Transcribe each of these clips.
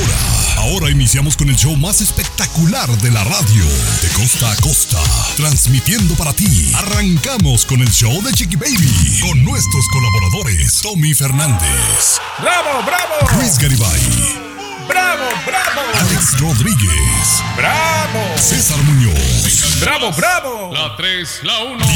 Ahora, ahora iniciamos con el show más espectacular de la radio. De costa a costa, transmitiendo para ti. Arrancamos con el show de Chiqui Baby. Con nuestros colaboradores, Tommy Fernández, ¡Bravo, bravo! Luis Garibay, ¡Bravo, bravo! Alex Rodríguez, ¡Bravo! César Muñoz. ¡Bravo, bravo! La 3, la 1.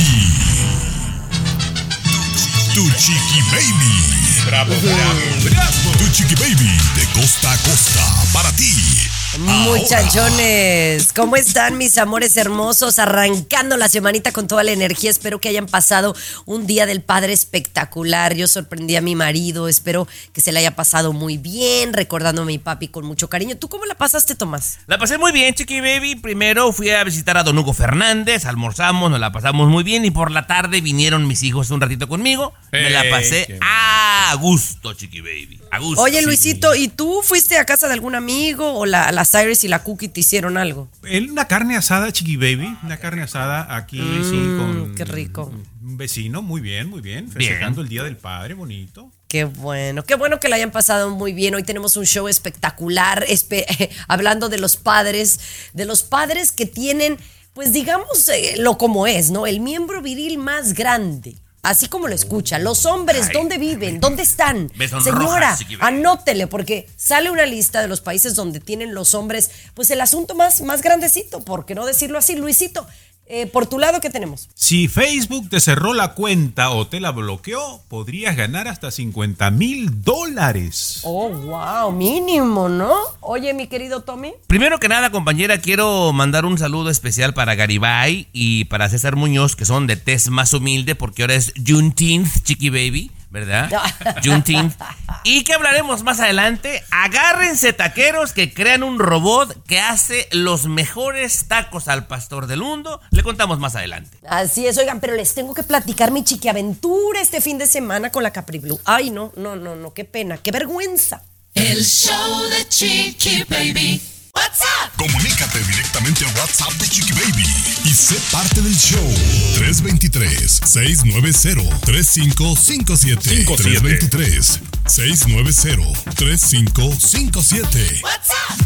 Tu Chiqui Baby. ¡Bravo, bravo, bravo! Tu Chiqui Baby de costa a costa para ti. Muchachones, ¿cómo están mis amores hermosos? Arrancando la semanita con toda la energía. Espero que hayan pasado un día del padre espectacular. Yo sorprendí a mi marido. Espero que se le haya pasado muy bien, recordando a mi papi con mucho cariño. ¿Tú cómo la pasaste, Tomás? La pasé muy bien, Chiqui Baby. Primero fui a visitar a Don Hugo Fernández, almorzamos, nos la pasamos muy bien y por la tarde vinieron mis hijos un ratito conmigo. Me la pasé a gusto, Chiqui Baby. A gusto. Oye, Luisito, ¿y tú fuiste a casa de algún amigo o la, la Cyrus y la Cookie te hicieron algo? El- Una carne asada, Chiqui Baby. Una carne asada aquí, sí, con. Mm, qué rico. Un vecino, muy bien, muy bien. Festejando el Día del Padre, bonito. Qué bueno, qué bueno que la hayan pasado muy bien. Hoy tenemos un show espectacular, espe- hablando de los padres, de los padres que tienen, pues digamos, eh, lo como es, ¿no? El miembro viril más grande. Así como lo escucha, los hombres. ¿dónde viven? ¿Dónde están? Señora, anótele, porque sale una lista de los países donde tienen los hombres, pues el asunto más, más grandecito, ¿por qué no decirlo así? Luisito, eh, por tu lado, ¿qué tenemos? Si Facebook te cerró la cuenta o te la bloqueó, podrías ganar hasta 50 mil dólares. Oh, wow, mínimo, ¿no? Oye, mi querido Tommy. Primero que nada, compañera, quiero mandar un saludo especial para Garibay y para César Muñoz, que son de test más humilde, porque ahora es Juneteenth, Chiqui Baby, ¿verdad? Juneteenth. Y que hablaremos más adelante. Agárrense taqueros que crean un robot que hace los mejores tacos al pastor del mundo. Le contamos más adelante. Así es, oigan, pero les tengo que platicar mi chiquiaventura este fin de semana con la Capri Blue. Ay, no, no, no, no, qué pena, qué vergüenza. El show de Chiqui Baby. What's up? Comunícate directamente a WhatsApp de Chiqui Baby y sé parte del show. 323-690-3557. 323-690-3557. What's up?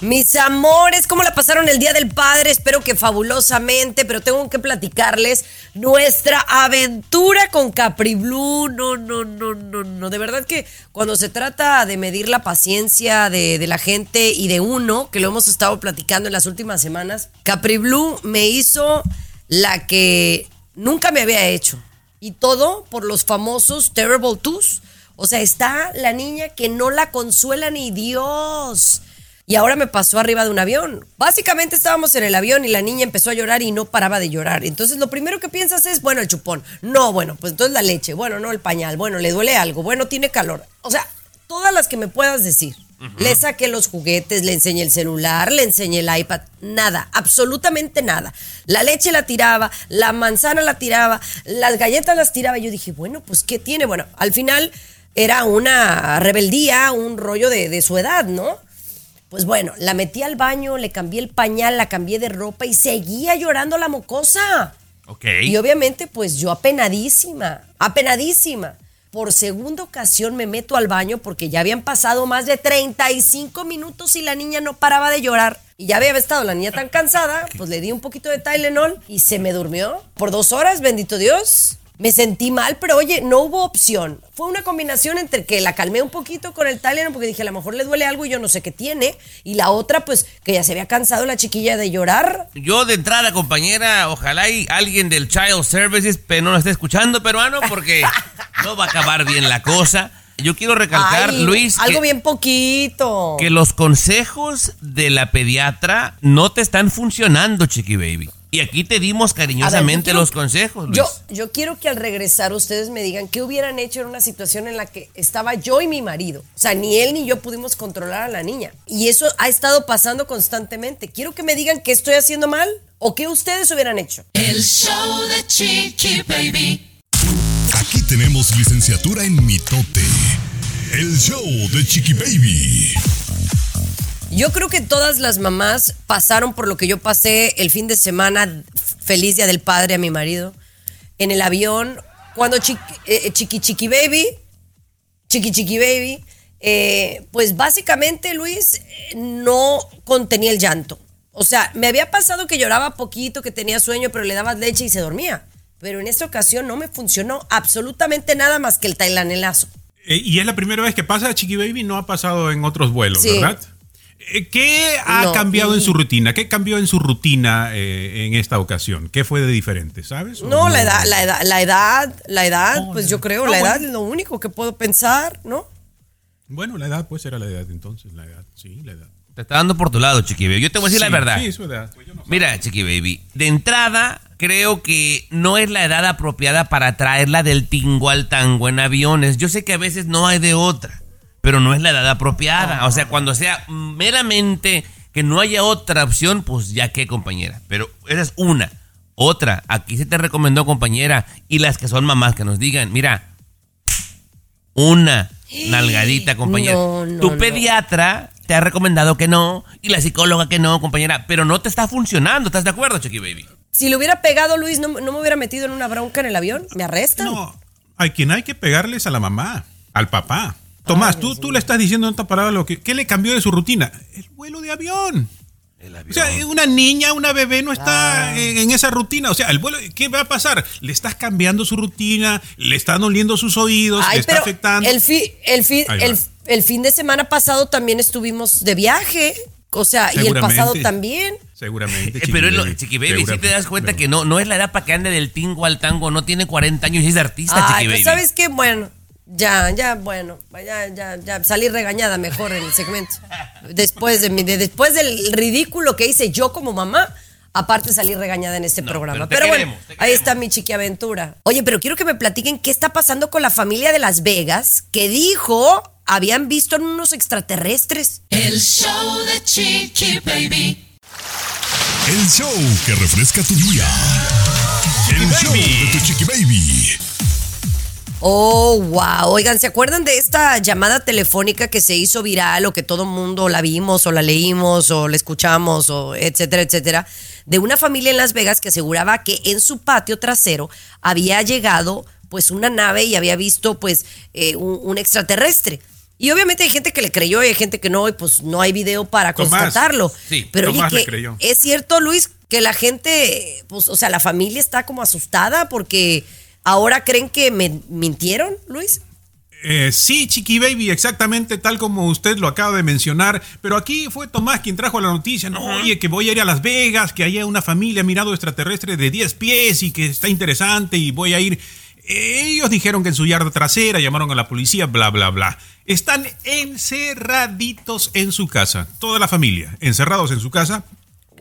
Mis amores, ¿cómo la pasaron el Día del Padre? Espero que fabulosamente, pero tengo que platicarles nuestra aventura con Capri Blue. No, no, no, no, no. De verdad que cuando se trata de medir la paciencia de, la gente y de uno, que lo hemos estado platicando en las últimas semanas, Capri Blue me hizo la que nunca me había hecho. Y todo por los famosos Terrible Twos. O sea, está la niña que no la consuela ni Dios. Y ahora me pasó arriba de un avión. Básicamente estábamos en el avión y la niña empezó a llorar y no paraba de llorar. Entonces lo primero que piensas es, bueno, el chupón. No, bueno, pues entonces la leche. Bueno, no, el pañal. Bueno, le duele algo. Bueno, tiene calor. O sea, todas las que me puedas decir. Le saqué los juguetes, le enseñé el celular, le enseñé el iPad. Nada, absolutamente nada. La leche la tiraba, la manzana la tiraba, las galletas las tiraba. Yo dije, bueno, pues ¿qué tiene? Bueno, al final era una rebeldía, un rollo de, de su edad, ¿no? Pues bueno, la metí al baño, le cambié el pañal, la cambié de ropa y seguía llorando la mocosa. Ok. Y obviamente, pues yo apenadísima, apenadísima. Por segunda ocasión me meto al baño porque ya habían pasado más de 35 minutos y la niña no paraba de llorar. Y ya había estado la niña tan cansada, pues le di un poquito de Tylenol y se me durmió. Por dos horas, bendito Dios. Me sentí mal, pero oye, no hubo opción. Fue una combinación entre que la calmé un poquito con el Tylenol porque dije, a lo mejor le duele algo y yo no sé qué tiene. Y la otra, pues, que ya se había cansado la chiquilla de llorar. Yo de entrada, compañera, ojalá y alguien del Child Services pero no lo esté escuchando, peruano, porque no va a acabar bien la cosa. Yo quiero recalcar, Ay, Luis, Algo que, bien poquito. que los consejos de la pediatra no te están funcionando, Chiqui Baby. Y aquí te dimos cariñosamente quiero- los consejos, Luis. Yo, yo quiero que al regresar ustedes me digan qué hubieran hecho en una situación en la que estaba yo y mi marido. O sea, ni él ni yo pudimos controlar a la niña. Y eso ha estado pasando constantemente. Quiero que me digan qué estoy haciendo mal o qué ustedes hubieran hecho. El show de Chiqui Baby. Aquí tenemos licenciatura en mitote. El show de Chiqui Baby. Yo creo que todas las mamás pasaron por lo que yo pasé el fin de semana, feliz día del padre a mi marido, en el avión, cuando chiqui, eh, chiqui, chiqui baby, chiqui chiqui baby, eh, pues básicamente Luis eh, no contenía el llanto. O sea, me había pasado que lloraba poquito, que tenía sueño, pero le dabas leche y se dormía. Pero en esta ocasión no me funcionó absolutamente nada más que el tailanelazo. Eh, y es la primera vez que pasa, Chiqui Baby, no ha pasado en otros vuelos, Sí. ¿verdad? Eh, ¿Qué ha No. cambiado en su rutina? ¿Qué cambió en su rutina eh, en esta ocasión? ¿Qué fue de diferente, sabes? ¿O No, la edad, la edad, la edad, la edad, pues yo creo, No, la edad bueno. es lo único que puedo pensar, ¿no? Bueno, la edad, pues era la edad entonces, la edad, sí, la edad. Te está dando por tu lado, Chiqui Baby. Yo te voy a decir Sí, la verdad. Sí, su edad. Pues yo no sé. Mira, Chiqui Baby, de entrada creo que no es la edad apropiada para traerla del tingo al tango en aviones. Yo sé que a veces no hay de otra, pero no es la edad apropiada. O sea, cuando sea meramente que no haya otra opción, pues ya qué, compañera. Pero esa es una. Otra, aquí se te recomendó, compañera, y las que son mamás que nos digan, mira, una nalgadita, compañera. No, no, tu no. pediatra te ha recomendado que no, y la psicóloga que no, compañera, pero no te está funcionando, ¿estás de acuerdo, Chiqui Baby? Si le hubiera pegado Luis, no, no me hubiera metido en una bronca en el avión, me arrestan. No, hay quien hay que pegarles a la mamá, al papá. Tomás, tú, tú le estás diciendo en otra palabra lo que. ¿Qué le cambió de su rutina? El vuelo de avión. O sea, una niña, una bebé no está en, en esa rutina. O sea, el vuelo, ¿qué va a pasar? Le estás cambiando su rutina, le están oliendo sus oídos, Ay, le está afectando. el, fi- el, fi- el, el fin de semana pasado también estuvimos de viaje, o sea, y el pasado también. Seguramente. Eh, pero es lo- Baby, Chiqui Baby, si te das cuenta que no, no es la edad para que ande del tingo al tango, no tiene 40 años y es artista, Ay, Chiqui pues Baby. sabes qué, bueno, ya, ya, bueno, ya, ya, ya salí regañada mejor en el segmento. Después de mi, de- después del ridículo que hice yo como mamá, aparte salí regañada en este No, programa. pero te Pero, queremos, bueno, te ahí está mi chiqui aventura. Oye, pero quiero que me platiquen qué está pasando con la familia de Las Vegas que dijo habían visto en unos extraterrestres. El show de Chiqui Baby. El show que refresca tu día. El show de tu Chiqui Baby. Oh, wow. Oigan, ¿se acuerdan de esta llamada telefónica que se hizo viral o que todo mundo la vimos o la leímos o la escuchamos o etcétera, etcétera? De una familia en Las Vegas que aseguraba que en su patio trasero había llegado pues una nave y había visto pues eh, un, un extraterrestre. Y obviamente hay gente que le creyó y hay gente que no, y pues no hay video para Tomás, constatarlo. sí, Pero oye, que creyó. es cierto, Luis, que la gente, pues, o sea, la familia está como asustada porque ahora creen que me mintieron, Luis. Eh, sí, Chiqui Baby, exactamente tal como usted lo acaba de mencionar. Pero aquí fue Tomás quien trajo la noticia. No, oye, que voy a ir a Las Vegas, que haya una familia mirado extraterrestre de 10 pies y que está interesante y voy a ir. Ellos dijeron que en su yarda trasera llamaron a la policía, bla, bla, bla. Están encerraditos en su casa, toda la familia, encerrados en su casa.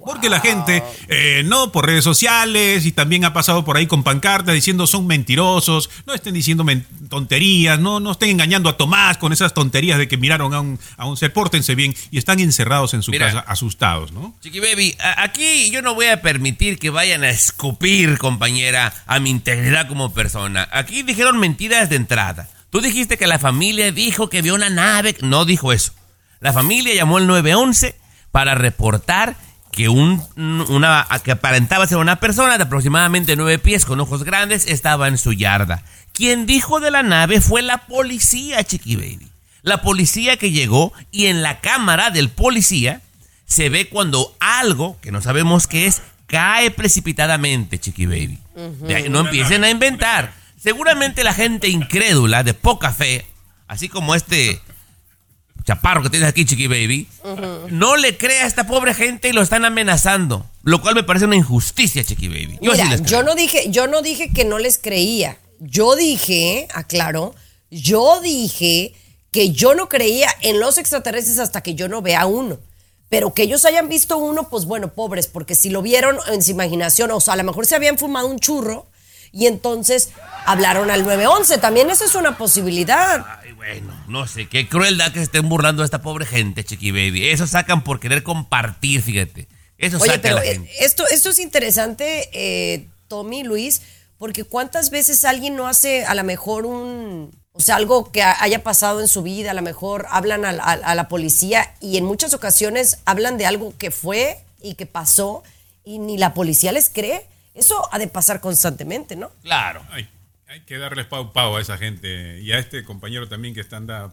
Porque la gente, eh, no por redes sociales y también ha pasado por ahí con pancartas diciendo son mentirosos, no estén diciendo tonterías, no, no estén engañando a Tomás con esas tonterías de que miraron a un, a un ser, pórtense bien y están encerrados en su Mira. casa asustados, ¿no? Chiqui Baby, aquí yo no voy a permitir que vayan a escupir, compañera, a mi integridad como persona. Aquí dijeron mentiras de entrada. Tú dijiste que la familia dijo que vio una nave. No dijo eso. La familia llamó al 911 para reportar que un, una, que aparentaba ser una persona de aproximadamente nueve pies con ojos grandes estaba en su yarda. Quien dijo de la nave fue la policía, Chiqui Baby. La policía que llegó y en la cámara del policía se ve cuando algo, que no sabemos qué es, cae precipitadamente, Chiqui Baby. No empiecen a inventar. Seguramente la gente incrédula, de poca fe, así como este chaparro que tienes aquí, Chiqui Baby, no le cree a esta pobre gente y lo están amenazando. Lo cual me parece una injusticia, Chiqui Baby. Yo sí yo no dije, yo no dije que no les creía. Yo dije, aclaro, yo dije que yo no creía en los extraterrestres hasta que yo no vea uno. Pero que ellos hayan visto uno, pues bueno, pobres, porque si lo vieron en su imaginación, o sea, a lo mejor se habían fumado un churro y entonces hablaron al 911. También esa es una posibilidad. Bueno, no sé, qué crueldad que se estén burlando de esta pobre gente, Chiqui Baby. Eso sacan por querer compartir, fíjate. Eso Oye, saca a la eh, gente. esto, esto es interesante, eh, Tommy, Luis, porque cuántas veces alguien no hace a lo mejor un, o sea, algo que ha- haya pasado en su vida, a lo mejor hablan a, la- a la policía y en muchas ocasiones hablan de algo que fue y que pasó y ni la policía les cree. Eso ha de pasar constantemente, ¿no? Claro. Ay, hay que darles pau pau a esa gente y a este compañero también que está anda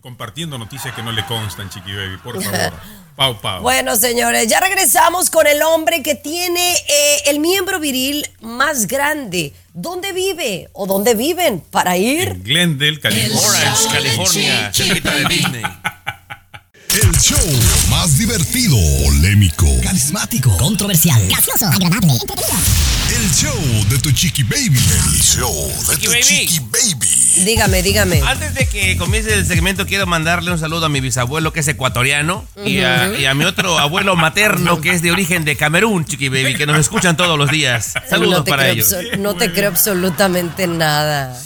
compartiendo noticias que no le constan, Chiqui Baby. Por favor, pau pau. Bueno, señores, ya regresamos con el hombre que tiene eh, el miembro viril más grande. ¿Dónde vive o dónde viven para ir? En Glendale, California. Orange, California, cerquita de Disney. El show más divertido, polémico, carismático, controversial, gracioso, agradable, entretenido. el show de tu chiqui baby. El show de Chiqui tu baby. chiqui baby. Dígame, dígame. Antes de que comience el segmento, quiero mandarle un saludo a mi bisabuelo que es ecuatoriano y, a, y a mi otro abuelo materno que es de origen de Camerún, Chiqui Baby, que nos escuchan todos los días. Saludos no para ellos. No te creo absolutamente nada.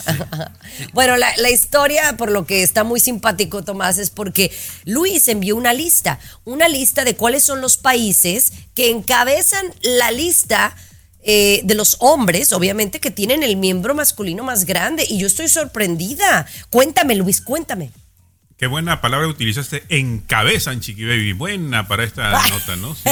bueno, la, la historia, por lo que está muy simpático, Tomás, es porque Luis envió una lista, una lista de cuáles son los países que encabezan la lista eh, de los hombres, obviamente, que tienen el miembro masculino más grande. Y yo estoy sorprendida. Cuéntame, Luis, cuéntame. Qué buena palabra utilizaste. Encabezan, Chiqui Baby. Buena para esta nota, ¿no? Sí,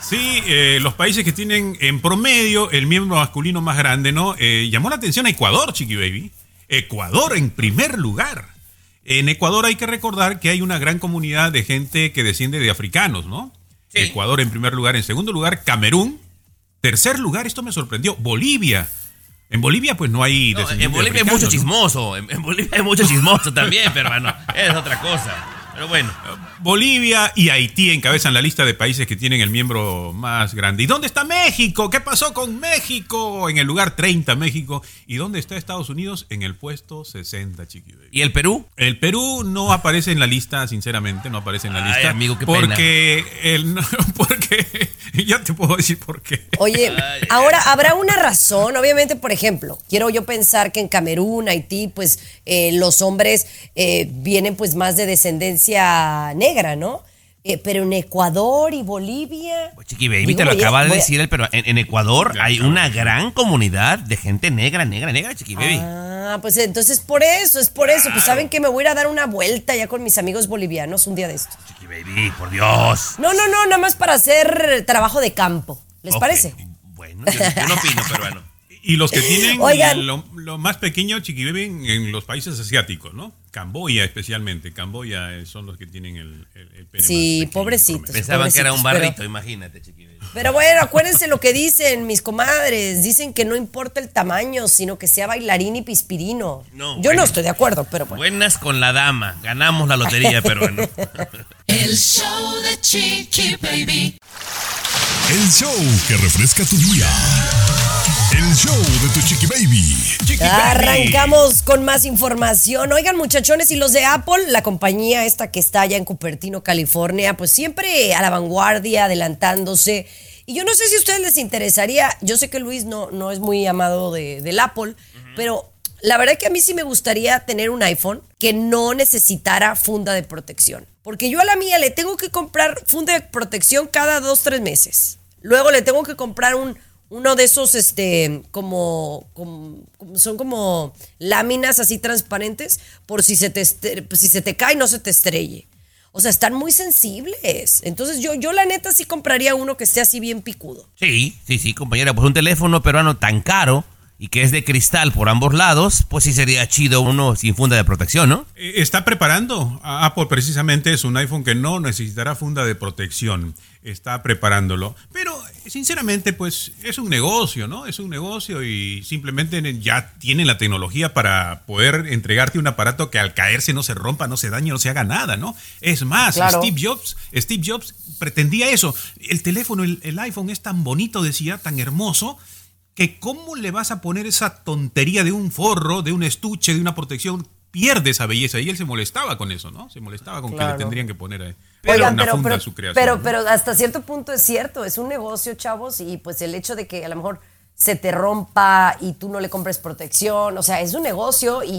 Sí, eh, los países que tienen en promedio el miembro masculino más grande, ¿no? Eh, llamó la atención a Ecuador, Chiqui Baby. Ecuador en primer lugar. En Ecuador hay que recordar que hay una gran comunidad de gente que desciende de africanos, ¿no? Sí. Ecuador en primer lugar. En segundo lugar, Camerún. Tercer lugar, esto me sorprendió, Bolivia. En Bolivia, pues no hay No, en Bolivia hay mucho ¿no? chismoso. En, en Bolivia hay mucho chismoso también, pero bueno, es otra cosa. Pero bueno. Bolivia y Haití encabezan la lista de países que tienen el miembro más grande. ¿Y dónde está México? ¿Qué pasó con México? En el lugar 30, México. ¿Y dónde está Estados Unidos? En el puesto 60, chiqui baby. ¿Y el Perú? El Perú no aparece en la lista, sinceramente, no aparece en la Ay, lista. amigo, qué porque el, no, porque ya te puedo decir por qué. Oye, Ay, ahora habrá una razón, obviamente, por ejemplo, quiero yo pensar que en Camerún, Haití, pues eh, los hombres eh, vienen pues más de descendencia negra, ¿no? Eh, pero en Ecuador y Bolivia... Pues, Chiqui Baby, Digo, te lo acaba de decir él, pero en, en Ecuador Ya hay una gran comunidad de gente negra, negra, negra, Chiqui Baby. Ah, pues entonces por eso, es por eso. Pues saben que me voy a ir a dar una vuelta ya con mis amigos bolivianos un día de estos. Chiqui Baby, por Dios. No, no, no, nada más para hacer trabajo de campo. ¿Les parece? Bueno, yo, yo no opino, pero bueno. Y los que tienen Oigan. lo, lo más pequeño, chiqui baby, en, en los países asiáticos, ¿no? Camboya especialmente. Camboya eh, son los que tienen el, el, el pene Sí, más pequeño, pobrecitos. Pensaban que era un barrito, imagínate, Chiqui Baby. Pero bueno, acuérdense lo que dicen mis comadres. Dicen que no importa el tamaño, sino que sea bailarín y pispirino. No, Yo bueno. no estoy de acuerdo, pero bueno. Buenas con la dama. Ganamos la lotería, pero bueno. El show de Chiqui Baby. El show que refresca tu día. El show de tu chiqui baby. Chiqui baby. Arrancamos con más información. Oigan, muchachones, y los de Apple, la compañía esta que está allá en Cupertino, California, pues siempre a la vanguardia, adelantándose. Y yo no sé si a ustedes les interesaría, yo sé que Luis no, no es muy amado de- del Apple, pero la verdad que a mí sí me gustaría tener un iPhone que no necesitara funda de protección. Porque yo a la mía le tengo que comprar funda de protección cada dos, tres meses. Luego le tengo que comprar un, uno de esos, este, como, son como láminas así transparentes, por si se te, si se te cae no se te estrelle. O sea, están muy sensibles. Entonces yo, yo la neta sí compraría uno que esté así bien picudo. Sí, sí, sí, compañera. Pues un teléfono peruano tan caro y que es de cristal por ambos lados, pues sí sería chido uno sin funda de protección, ¿no? Eh, Está preparando a Apple precisamente es un iPhone que no necesitará funda de protección. Está preparándolo. Pero sinceramente, pues es un negocio, ¿no? Es un negocio y simplemente ya tienen la tecnología para poder entregarte un aparato que al caerse no se rompa, no se dañe, no se haga nada, ¿no? Es más, Claro. Steve Jobs, Steve Jobs pretendía eso. El teléfono, el, el iPhone es tan bonito, decía, tan hermoso, que cómo le vas a poner esa tontería de un forro, de un estuche, de una protección pierde esa belleza. Y él se molestaba con eso, ¿no? Se molestaba con que le tendrían que poner ahí Oigan, una pero, funda pero, a su creación. pero, ¿no? pero hasta cierto punto es cierto, es un negocio, chavos, y pues el hecho de que a lo mejor se te rompa y tú no le compres protección, o sea, es un negocio y,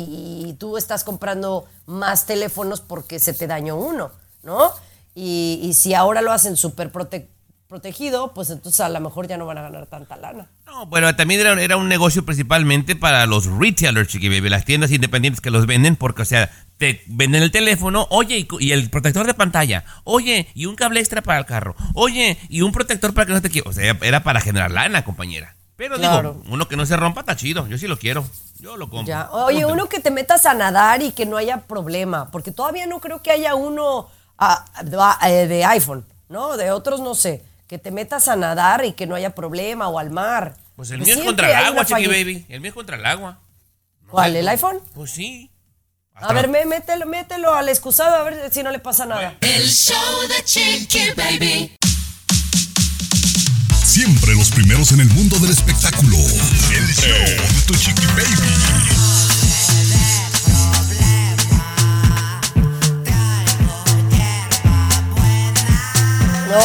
y tú estás comprando más teléfonos porque se te dañó uno, ¿no? Y, y si ahora lo hacen súper prote- protegido, pues entonces a lo mejor ya no van a ganar tanta lana. No, bueno, también era, era un negocio principalmente para los retailers, Chiqui Baby, las tiendas independientes que los venden, porque, o sea, te venden el teléfono, oye, y, el protector de pantalla, oye, y un cable extra para el carro, oye, y un protector para que no te quieras. O sea, era para generar lana, compañera. Pero Claro. digo, uno que no se rompa está chido, yo sí lo quiero, yo lo compro. Ya. Oye, uno que te metas a nadar y que no haya problema, porque todavía no creo que haya uno ah, de, de iPhone, ¿no? De otros no sé. Que te metas a nadar y que no haya problema o al mar. Pues el Porque mío es contra el agua, Chiqui Baby, el mío es contra el agua. ¿Cuál? ¿El iPhone? Pues sí. A ver, me- mételo, mételo al excusado a ver si no le pasa nada. El show de Chiqui Baby. Siempre los primeros en el mundo del espectáculo. El show de tu chiqui baby.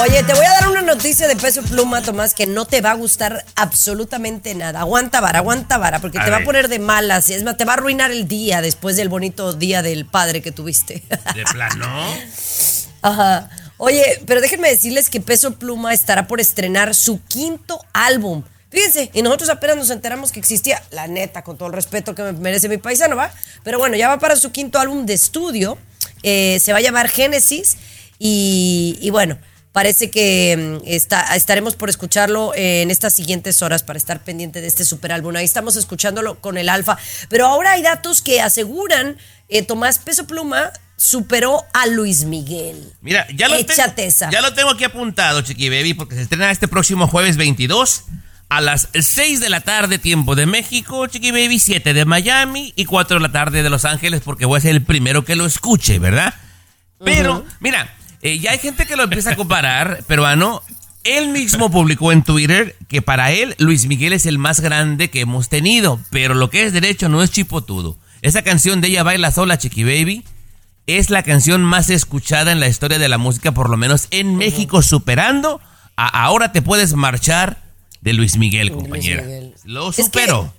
Oye, te voy a dar una noticia de peso pluma, Tomás, que no te va a gustar absolutamente nada. Aguanta vara, aguanta vara, porque A te va a poner de malas. Es más, te va a arruinar el día después del bonito día del padre que tuviste. De plano. Ajá. Oye, pero déjenme decirles que Peso Pluma estará por estrenar su quinto álbum. Fíjense, y nosotros apenas nos enteramos que existía, la neta, con todo el respeto que me merece mi paisano, ¿va? Pero bueno, ya va para su quinto álbum de estudio. eh, se va a llamar Génesis. Y, y bueno, parece que mm, está, estaremos por escucharlo en estas siguientes horas para estar pendiente de este super álbum. Ahí estamos escuchándolo con el Alfa. Pero ahora hay datos que aseguran, eh, Tomás Peso Pluma superó a Luis Miguel. Mira, ya lo, Échate tengo, esa. ya lo tengo aquí apuntado, Chiqui Baby, porque se estrena este próximo jueves 22 a las 6 de la tarde, tiempo de México, Chiqui Baby, 7 de Miami y 4 de la tarde de Los Ángeles, porque voy a ser el primero que lo escuche, ¿verdad? Pero, mira, eh, ya hay gente que lo empieza a comparar, peruano. Él mismo publicó en Twitter que para él Luis Miguel es el más grande que hemos tenido, pero lo que es derecho no es chipotudo. Esa canción de ella baila sola, Chiqui Baby, es la canción más escuchada en la historia de la música, por lo menos en México, superando a Ahora te puedes marchar de Luis Miguel, compañera. Miguel. Lo Es que, superó.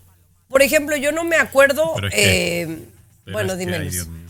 por ejemplo, yo no me acuerdo. Pero es que- eh, Pero bueno, es que, dime.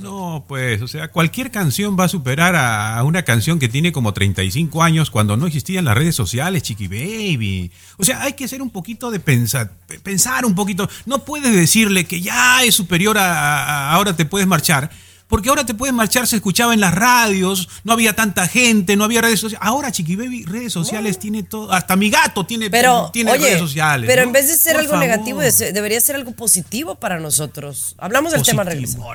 No, pues, o sea, cualquier canción va a superar a una canción que tiene como 35 años cuando no existían las redes sociales, Chiqui Baby. O sea, hay que hacer un poquito de pensar, pensar un poquito. No puedes decirle que ya es superior a ahora te puedes marchar. Porque ahora te puedes marchar, se escuchaba en las radios, no había tanta gente, no había redes sociales. Ahora, Chiqui Baby, redes sociales tiene todo. Hasta mi gato tiene, Pero, tiene oye, redes sociales. pero ¿no? en vez de ser Por algo favor. negativo, de- debería ser algo positivo para nosotros. Hablamos del tema regresando.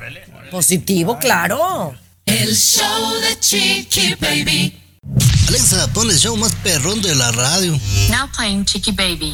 Positivo, claro. El show de Chiqui Baby. Alexa, pon el show más perrón de la radio. Now playing Chicky Baby.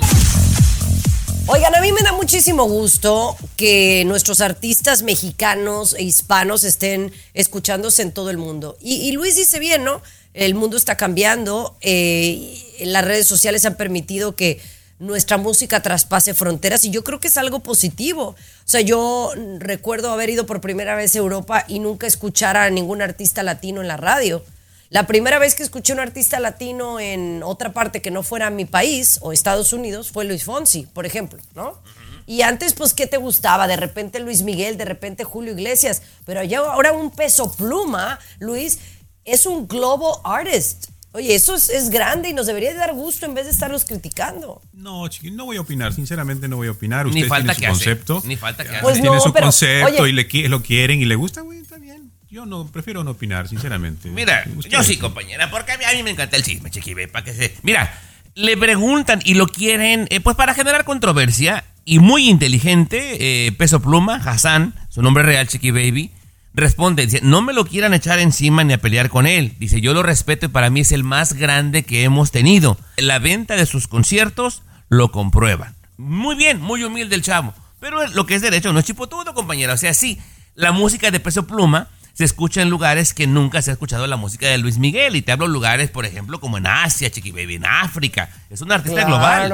Oigan, a mí me da muchísimo gusto que nuestros artistas mexicanos e hispanos estén escuchándose en todo el mundo. Y, Luis dice bien, ¿no? El mundo está cambiando, eh, las redes sociales han permitido que nuestra música traspase fronteras y yo creo que es algo positivo. O sea, yo recuerdo haber ido por primera vez a Europa y nunca escuchar a ningún artista latino en la radio. La primera vez que escuché un artista latino en otra parte que no fuera mi país o Estados Unidos fue Luis Fonsi, por ejemplo, ¿no? Y antes, pues, ¿qué te gustaba? De repente Luis Miguel, de repente Julio Iglesias, pero ya ahora un peso pluma, Luis, es un global artist. Oye, eso es, es grande y nos debería de dar gusto en vez de estarlos criticando. No, chiqui, no voy a opinar, sinceramente no voy a opinar. Ni Usted falta tiene que su hace, concepto. ni falta que hace. Pues tiene no, su pero, concepto oye- y le, lo quieren y le gusta, güey, está bien. Yo no, prefiero no opinar, sinceramente. Mira, yo sí, compañera, porque a mí, a mí me encanta el chisme, Chiqui Baby, para que se... Mira, le preguntan y lo quieren, eh, pues para generar controversia, y muy inteligente, eh, Peso Pluma, Hassan, su nombre real, Chiqui Baby, responde, dice, no me lo quieran echar encima ni a pelear con él. Dice, yo lo respeto y para mí es el más grande que hemos tenido. La venta de sus conciertos lo comprueban. Muy bien, muy humilde el chavo. Pero lo que es derecho no es chipotudo, compañera. O sea, sí, la música de Peso Pluma se escucha en lugares que nunca se ha escuchado la música de Luis Miguel. Y te hablo lugares, por ejemplo, como en Asia, Chiqui Baby, en África. Es un artista global.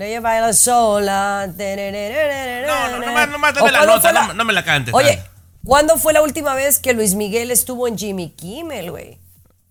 Ella baila sola. No, no, nomás, nomás ¿O dame la nota, la- no, no me la cantes. Oye. ¿cuándo fue la última vez que Luis Miguel estuvo en Jimmy Kimmel, güey?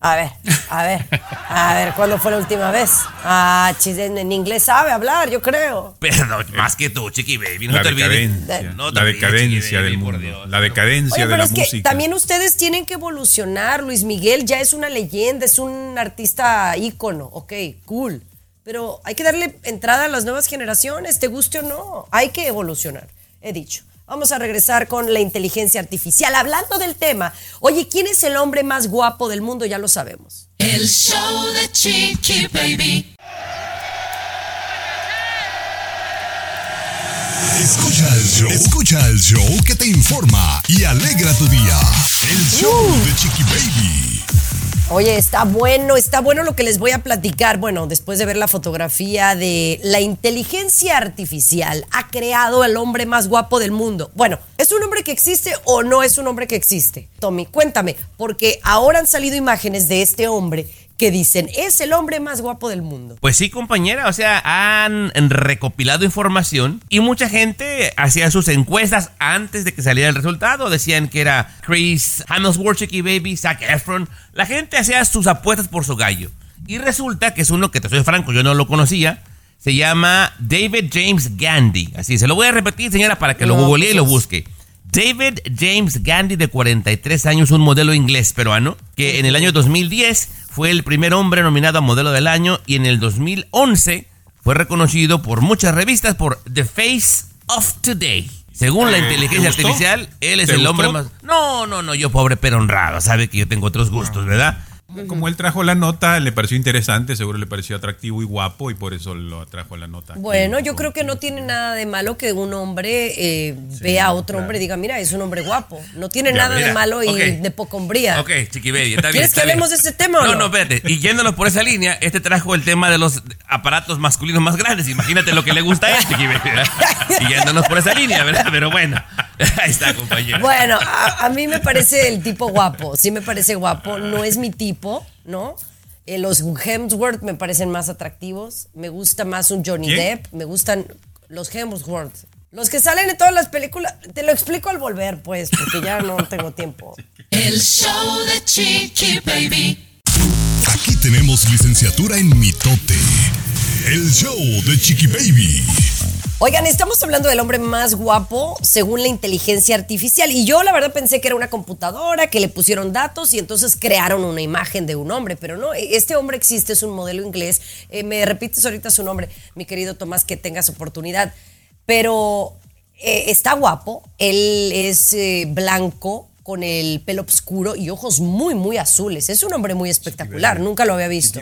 A ver, a ver, a ver, ¿cuándo fue la última vez? Ah, chis, en, en inglés sabe hablar, yo creo. Perdón, más que tú, Chiqui Baby. No La te olvides. decadencia, No te la olvides, decadencia del mundo, Dios. la decadencia Oye, de pero la es que música. también ustedes tienen que evolucionar. Luis Miguel ya es una leyenda, es un artista ícono, ok, cool. Pero hay que darle entrada a las nuevas generaciones, te guste o no. Hay que evolucionar, he dicho. Vamos a regresar con la inteligencia artificial. Hablando del tema, oye, ¿quién es el hombre más guapo del mundo? Ya lo sabemos. El show de Chiqui Baby. Escucha el show. Escucha el show que te informa y alegra tu día. El show de Chiqui Baby. Oye, está bueno, está bueno lo que les voy a platicar. Bueno, después de ver la fotografía de la inteligencia artificial, ha creado el hombre más guapo del mundo. Bueno, ¿es un hombre que existe o no es un hombre que existe? Tommy, cuéntame, porque ahora han salido imágenes de este hombre que dicen es el hombre más guapo del mundo. Pues sí, compañera, o sea, han recopilado información y mucha gente hacía sus encuestas antes de que saliera el resultado. Decían que era Chris Hemsworth, Chicky Baby, Zac Efron. La gente hacía sus apuestas por su gallo. Y resulta que es uno que, te soy franco, yo no lo conocía. Se llama David James Gandhi. Así, se lo voy a repetir, señora, para que lo googlee y lo busque. David James Gandhi, de 43 años, un modelo inglés peruano, que en el año 2010 fue el primer hombre nominado a modelo del año y en el 2011 fue reconocido por muchas revistas por The Face of Today. Según la Eh, inteligencia artificial, él es ¿Te el hombre más... No, no, no, yo pobre pero honrado, sabe que yo tengo otros gustos, ¿verdad? Como él trajo la nota, le pareció interesante, seguro le pareció atractivo y guapo y por eso lo trajo la nota. Bueno, yo creo que no tiene nada de malo que un hombre eh, vea a otro hombre y diga, mira, es un hombre guapo. No tiene Ya, nada de malo y de poca hombría. Ok, Chiqui Baby, está bien. ¿Quieres está que hablemos de ese tema o No, no? no, espérate. Y yéndonos por esa línea, este trajo el tema de los aparatos masculinos más grandes. Imagínate lo que le gusta a él, Chiqui Baby. ¿verdad? Y yéndonos por esa línea, ¿verdad? Pero bueno, ahí está, compañero. Bueno, a, a mí me parece el tipo guapo, sí me parece guapo, no es mi tipo, ¿no? Eh, los Hemsworth me parecen más atractivos, me gusta más un Johnny ¿Quién? Depp, me gustan los Hemsworth. Los que salen en todas las películas, te lo explico al volver, pues, porque ya no tengo tiempo. El show de Chiqui Baby. Aquí tenemos licenciatura en mitote. El show de Chiqui Baby. Oigan, estamos hablando del hombre más guapo según la inteligencia artificial. Y yo la verdad pensé que era una computadora, que le pusieron datos y entonces crearon una imagen de un hombre. Pero no, este hombre existe, es un modelo inglés. Eh, me repites ahorita su nombre, mi querido Tomás, que tengas oportunidad. Pero eh, está guapo, él es eh, blanco con el pelo oscuro y ojos muy, muy azules. Es un hombre muy espectacular, nunca lo había visto.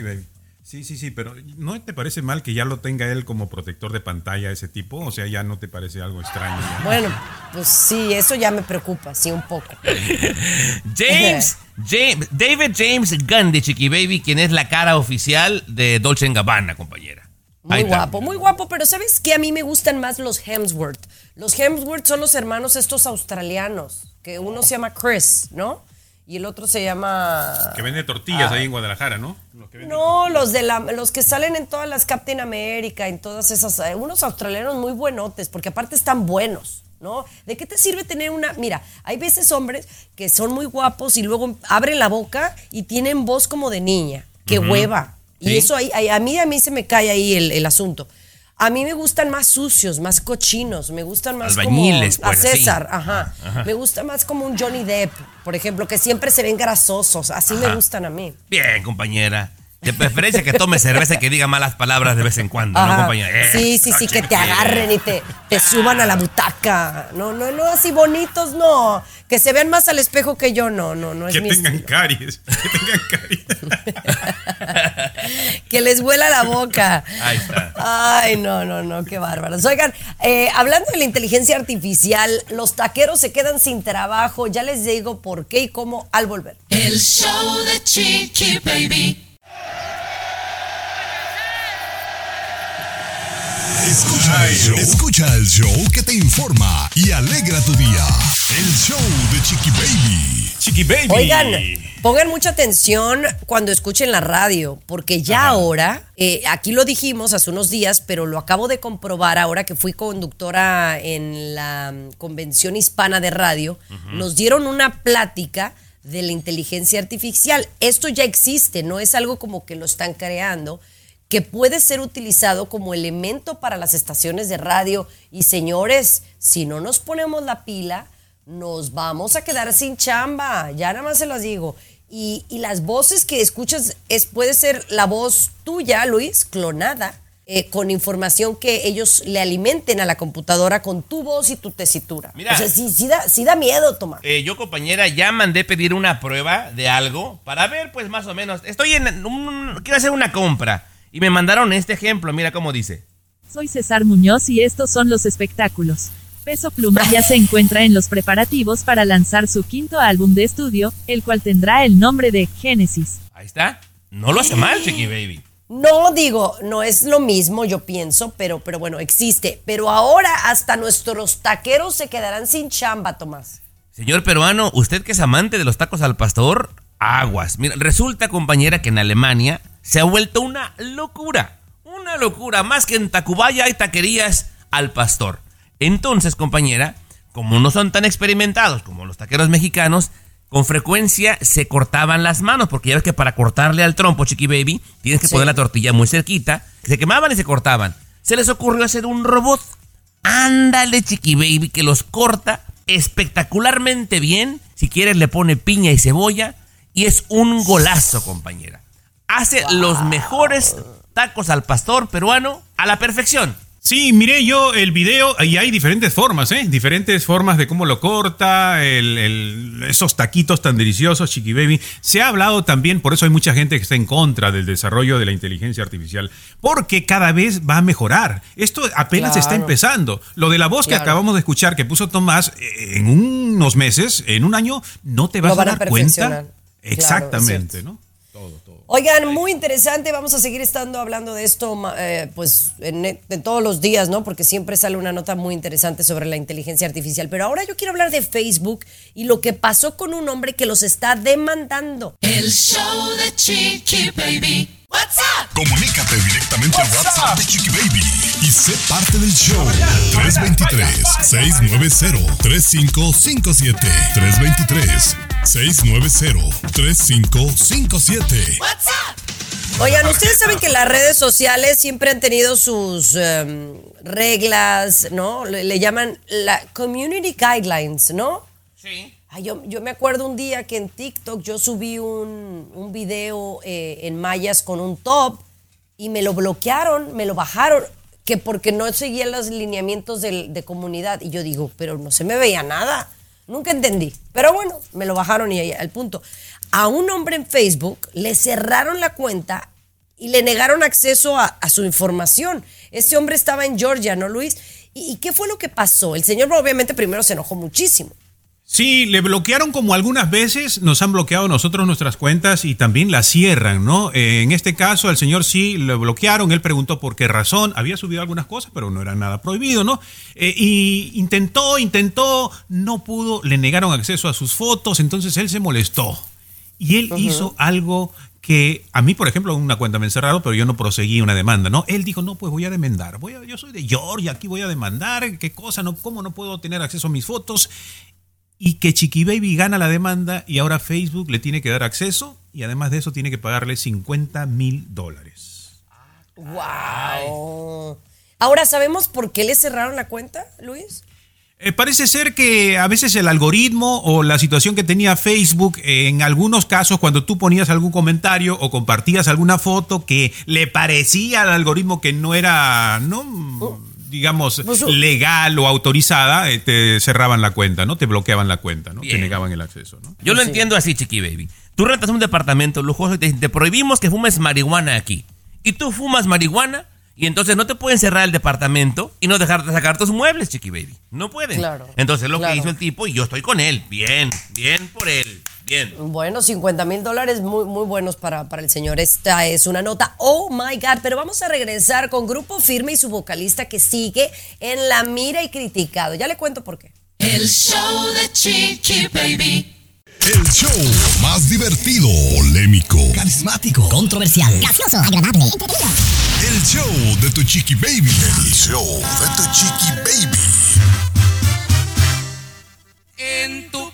Sí, sí, sí, pero ¿no te parece mal que ya lo tenga él como protector de pantalla ese tipo? O sea, ya no te parece algo extraño. ya? Bueno, pues sí, eso ya me preocupa, sí, un poco. James, James, David James Gandhi, Chiqui Baby, quien es la cara oficial de Dolce Gabbana, compañera. Muy guapo, muy guapo, pero ¿sabes qué? A mí me gustan más los Hemsworth. Los Hemsworth son los hermanos estos australianos, que uno se llama Chris, ¿no? Y el otro se llama... Que vende tortillas ahí en Guadalajara, ¿no? Los que venden- No, los de la, los que salen en todas las Captain America, en todas esas, eh, unos australianos muy buenotes, porque aparte están buenos, ¿no? ¿De qué te sirve tener una? Mira, hay veces hombres que son muy guapos y luego abren la boca y tienen voz como de niña, que hueva. Y eso ahí- ahí- a mí a mí se me cae ahí el, el asunto. A mí me gustan más sucios, más cochinos, me gustan más Albañiles, como a pues, así. César, ajá. Me gusta más como un Johnny Depp, por ejemplo, que siempre se ven grasosos, así me gustan a mí. Bien, compañera. De preferencia que tome cerveza y que diga malas palabras de vez en cuando, ¿no, Ajá. compañera? Eh, Sí, sí, sí, que te agarren y te, te suban a la butaca. No, no, no, así bonitos, no. Que se vean más al espejo que yo, no, no, no es Que mi tengan estilo. caries. Que tengan caries. Que les vuela la boca. Ahí está. Ay, no, no, no, qué bárbaros. Oigan, eh, hablando de la inteligencia artificial, los taqueros se quedan sin trabajo. Ya les digo por qué y cómo al volver. El show de Chiqui Baby. Escucha el show. Escucha el show que te informa y alegra tu día. El show de Chiqui Baby. Chiqui Baby. Oigan, Pongan mucha atención cuando escuchen la radio, porque ya ahora, eh, aquí lo dijimos hace unos días, pero lo acabo de comprobar ahora que fui conductora en la mm, Convención Hispana de Radio, nos dieron una plática de la inteligencia artificial. Esto ya existe, no es algo como que lo están creando, que puede ser utilizado como elemento para las estaciones de radio. Y señores, si no nos ponemos la pila, nos vamos a quedar sin chamba, ya nada más se las digo. Y, y las voces que escuchas es, puede ser la voz tuya, Luis, clonada, eh, con información que ellos le alimenten a la computadora con tu voz y tu tesitura. Mira. o sea, sí, sí da, sí da miedo, Tomás. Eh, yo, compañera, ya mandé pedir una prueba de algo para ver, pues, más o menos. Estoy en un... Quiero hacer una compra. Y me mandaron este ejemplo, mira cómo dice. Soy César Muñoz y estos son los espectáculos. Peso Pluma ya se encuentra en los preparativos para lanzar su quinto álbum de estudio, el cual tendrá el nombre de Génesis. Ahí está. No lo hace mal, Chiqui Baby. No digo, no es lo mismo, yo pienso, pero, pero bueno, existe. Pero ahora hasta nuestros taqueros se quedarán sin chamba, Tomás. Señor peruano, usted que es amante de los tacos al pastor, aguas. Mira, resulta, compañera, que en Alemania se ha vuelto una locura. Una locura. Más que en Tacubaya hay taquerías al pastor. Entonces, compañera, como no son tan experimentados como los taqueros mexicanos, con frecuencia se cortaban las manos, porque ya ves que para cortarle al trompo, Chiqui Baby, tienes que Sí. poner la tortilla muy cerquita. Se quemaban y se cortaban. Se les ocurrió hacer un robot. Ándale, Chiqui Baby, que los corta espectacularmente bien. Si quieres, le pone piña y cebolla. Y es un golazo, compañera. Hace los mejores tacos al pastor peruano a la perfección. Sí, miré yo el video y hay diferentes formas, ¿eh? Diferentes formas de cómo lo corta, el- el- esos taquitos tan deliciosos, Chiqui Baby. Se ha hablado también, por eso hay mucha gente que está en contra del desarrollo de la inteligencia artificial, porque cada vez va a mejorar. Esto apenas está empezando. Lo de la voz que acabamos de escuchar que puso Tomás, eh, en unos meses, en un año, no te vas a a dar cuenta. Claro, Exactamente. ¿no? Oigan, muy interesante, vamos a seguir estando hablando de esto eh, pues en, todos los días, ¿no? Porque siempre sale una nota muy interesante sobre la inteligencia artificial. Pero ahora yo quiero hablar de Facebook y lo que pasó con un hombre que los está demandando. El show de Chiqui Baby. WhatsApp. Comunícate directamente What's al WhatsApp de Chiqui Baby y sé parte del show. 323-690-3557. 323 690-3557. Oigan, ustedes saben que las redes sociales siempre han tenido sus em, reglas, ¿no? Le, llaman la community guidelines, ¿no? Sí. Ay, yo, yo, me acuerdo un día que en TikTok yo subí un, un video eh, en mallas con un top y me lo bloquearon, me lo bajaron que porque no seguía los lineamientos de, de, comunidad. Y yo digo, pero no se me veía nada. Nunca entendí. Pero bueno, me lo bajaron y al punto. A un hombre en Facebook le cerraron la cuenta y le negaron acceso a, su información. Este hombre estaba en Georgia, ¿no, Luis? ¿Y, y qué fue lo que pasó? El señor obviamente primero se enojó muchísimo. Sí, le bloquearon como algunas veces, nos han bloqueado nosotros nuestras cuentas y también las cierran, ¿no? Eh, en este caso, al señor sí le bloquearon, él preguntó por qué razón, había subido algunas cosas, pero no era nada prohibido, ¿no? Eh, y intentó, intentó, no pudo, le negaron acceso a sus fotos, entonces él se molestó. Y él hizo algo que a mí, por ejemplo, una cuenta me encerraron, pero yo no proseguí una demanda, ¿no? Él dijo, no, pues voy a demandar, voy a- yo soy de Georgia, aquí voy a demandar, qué cosa, no, cómo no puedo tener acceso a mis fotos y que Chiqui Baby gana la demanda y ahora Facebook le tiene que dar acceso y además de eso tiene que pagarle 50 mil dólares. ¡Wow! Ahora, ¿sabemos por qué le cerraron la cuenta, Luis? Eh, parece ser que a veces el algoritmo o la situación que tenía Facebook, en algunos casos cuando tú ponías algún comentario o compartías alguna foto que le parecía al algoritmo que no era, no, digamos, legal o autorizada, eh, te cerraban la cuenta, ¿no? Te bloqueaban la cuenta, ¿no? Te negaban el acceso, ¿no? Yo lo entiendo así, Chiqui Baby. Tú rentas un departamento lujoso y te, te prohibimos que fumes marihuana aquí. Y tú fumas marihuana y entonces no te pueden cerrar el departamento y no dejarte sacar tus muebles, Chiqui Baby. No pueden. Claro, Entonces lo claro. que hizo el tipo y yo estoy con él. Bien, bien por él. Bien. Bueno, 50 mil dólares muy, muy buenos para, para el señor. Esta es una nota. Oh my God. Pero vamos a regresar con Grupo Firme y su vocalista que sigue en la mira y criticado. Ya le cuento por qué. El show de Chiqui Baby. El show más divertido, polémico, Carismático. Controversial. Gracioso. Agradable. Entretenido. el show de tu chiqui baby. El show de tu chiqui baby. En tu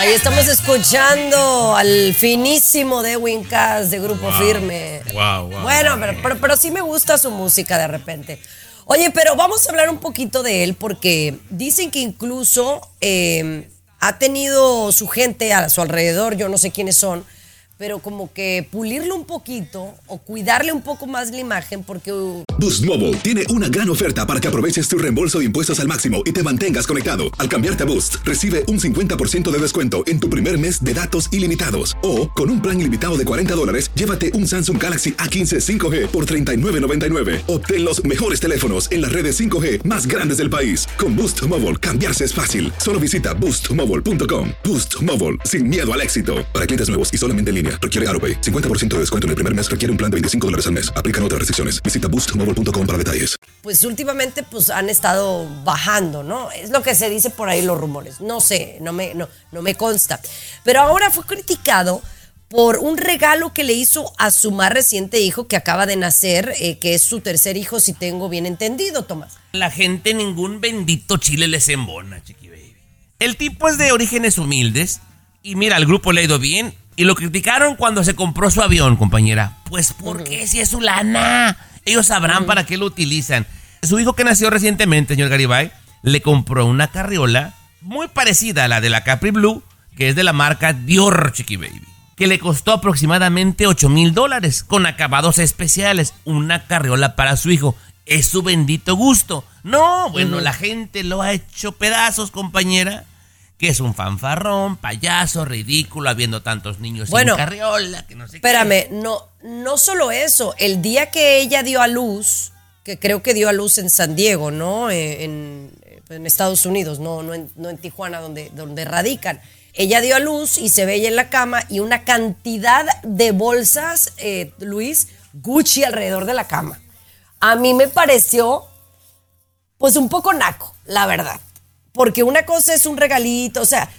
Ahí estamos escuchando al finísimo de Wincas de Grupo Firme. Wow, wow. Bueno, pero, pero, pero sí me gusta su música de repente. Oye, pero vamos a hablar un poquito de él porque dicen que incluso eh, ha tenido su gente a su alrededor, yo no sé quiénes son, pero como que pulirlo un poquito o cuidarle un poco más la imagen porque... uh, Boost Mobile tiene una gran oferta para que aproveches tu reembolso de impuestos al máximo y te mantengas conectado. Al cambiarte a Boost, recibe un 50% de descuento en tu primer mes de datos ilimitados. O, con un plan ilimitado de 40 dólares, llévate un Samsung Galaxy A15 5G por $39.99. Obtén los mejores teléfonos en las redes 5G más grandes del país. Con Boost Mobile, cambiarse es fácil. Solo visita boostmobile.com. Boost Mobile, sin miedo al éxito. Para clientes nuevos y solamente en línea, requiere AroPay. 50% de descuento en el primer mes requiere un plan de 25 dólares al mes. Aplican otras restricciones. Visita boostmobile.com para detalles. pues últimamente pues han estado bajando, ¿no? Es lo que se dice por ahí los rumores. No sé, no me, no, no me consta. Pero ahora fue criticado por un regalo que le hizo a su más reciente hijo que acaba de nacer, eh, que es su tercer hijo, si tengo bien entendido, Tomás. La gente ningún bendito chile les embona, chiqui baby. El tipo es de orígenes humildes y mira, al grupo le ha ido bien y lo criticaron cuando se compró su avión, compañera. Pues porque si es su lana. Ellos sabrán para qué lo utilizan. Su hijo que nació recientemente, señor Garibay, le compró una carriola muy parecida a la de la Capri Blue, que es de la marca Dior, chiqui baby que le costó aproximadamente 8 mil dólares, con acabados especiales, una carriola para su hijo. Es su bendito gusto. No, bueno, la gente lo ha hecho pedazos, compañera. Que es un fanfarrón, payaso, ridículo, habiendo tantos niños Bueno, sin carriola, que no sé qué. Espérame, no, no solo eso, el día que ella dio a luz, que creo que dio a luz en San Diego, ¿no? Eh, En, en Estados Unidos, no, no, en, no en Tijuana, donde, donde radican. Ella dio a luz y se ve ella en la cama y una cantidad de bolsas, eh, Luis, Gucci alrededor de la cama. A mí me pareció, pues un poco naco, la verdad. Porque una cosa es un regalito, o sea,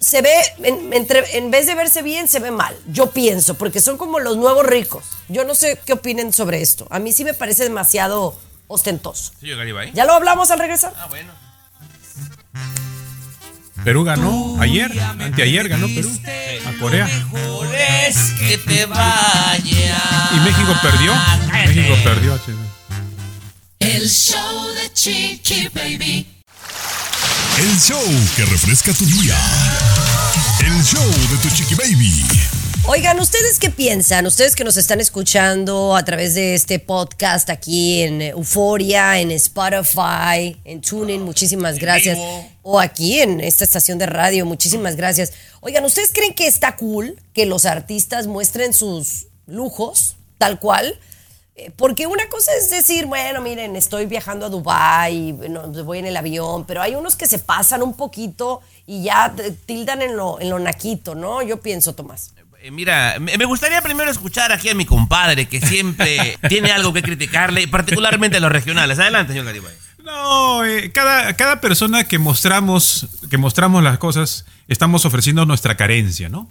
se ve, en, entre- en vez de verse bien, se ve mal. Yo pienso, porque son como los nuevos ricos. Yo no sé qué opinen sobre esto. A mí sí me parece demasiado ostentoso. Señor Garibay. ¿Ya lo hablamos al regresar? Ah, bueno. Perú ganó ayer, anteayer ganó Perú a Corea. Es que te vaya. Y México perdió. México perdió. El show de Chiqui Baby. El show que refresca tu día. El show de tu chiqui baby. Oigan, ¿ustedes qué piensan? Ustedes que nos están escuchando a través de este podcast aquí en Euforia, en Spotify, en TuneIn, muchísimas gracias. O aquí en esta estación de radio, muchísimas gracias. Oigan, ¿ustedes creen que está cool que los artistas muestren sus lujos tal cual? Eh, Porque una cosa es decir, bueno, miren, estoy viajando a Dubái, bueno, voy en el avión, pero hay unos que se pasan un poquito y ya tildan en lo, en lo naquito, ¿no? Yo pienso, Tomás. Eh, Mira, me me gustaría primero escuchar aquí a mi compadre que siempre tiene algo que criticarle, particularmente a los regionales. Adelante, señor Garibay. No, eh, cada, cada persona que mostramos, que mostramos las cosas, estamos ofreciendo nuestra carencia, ¿no?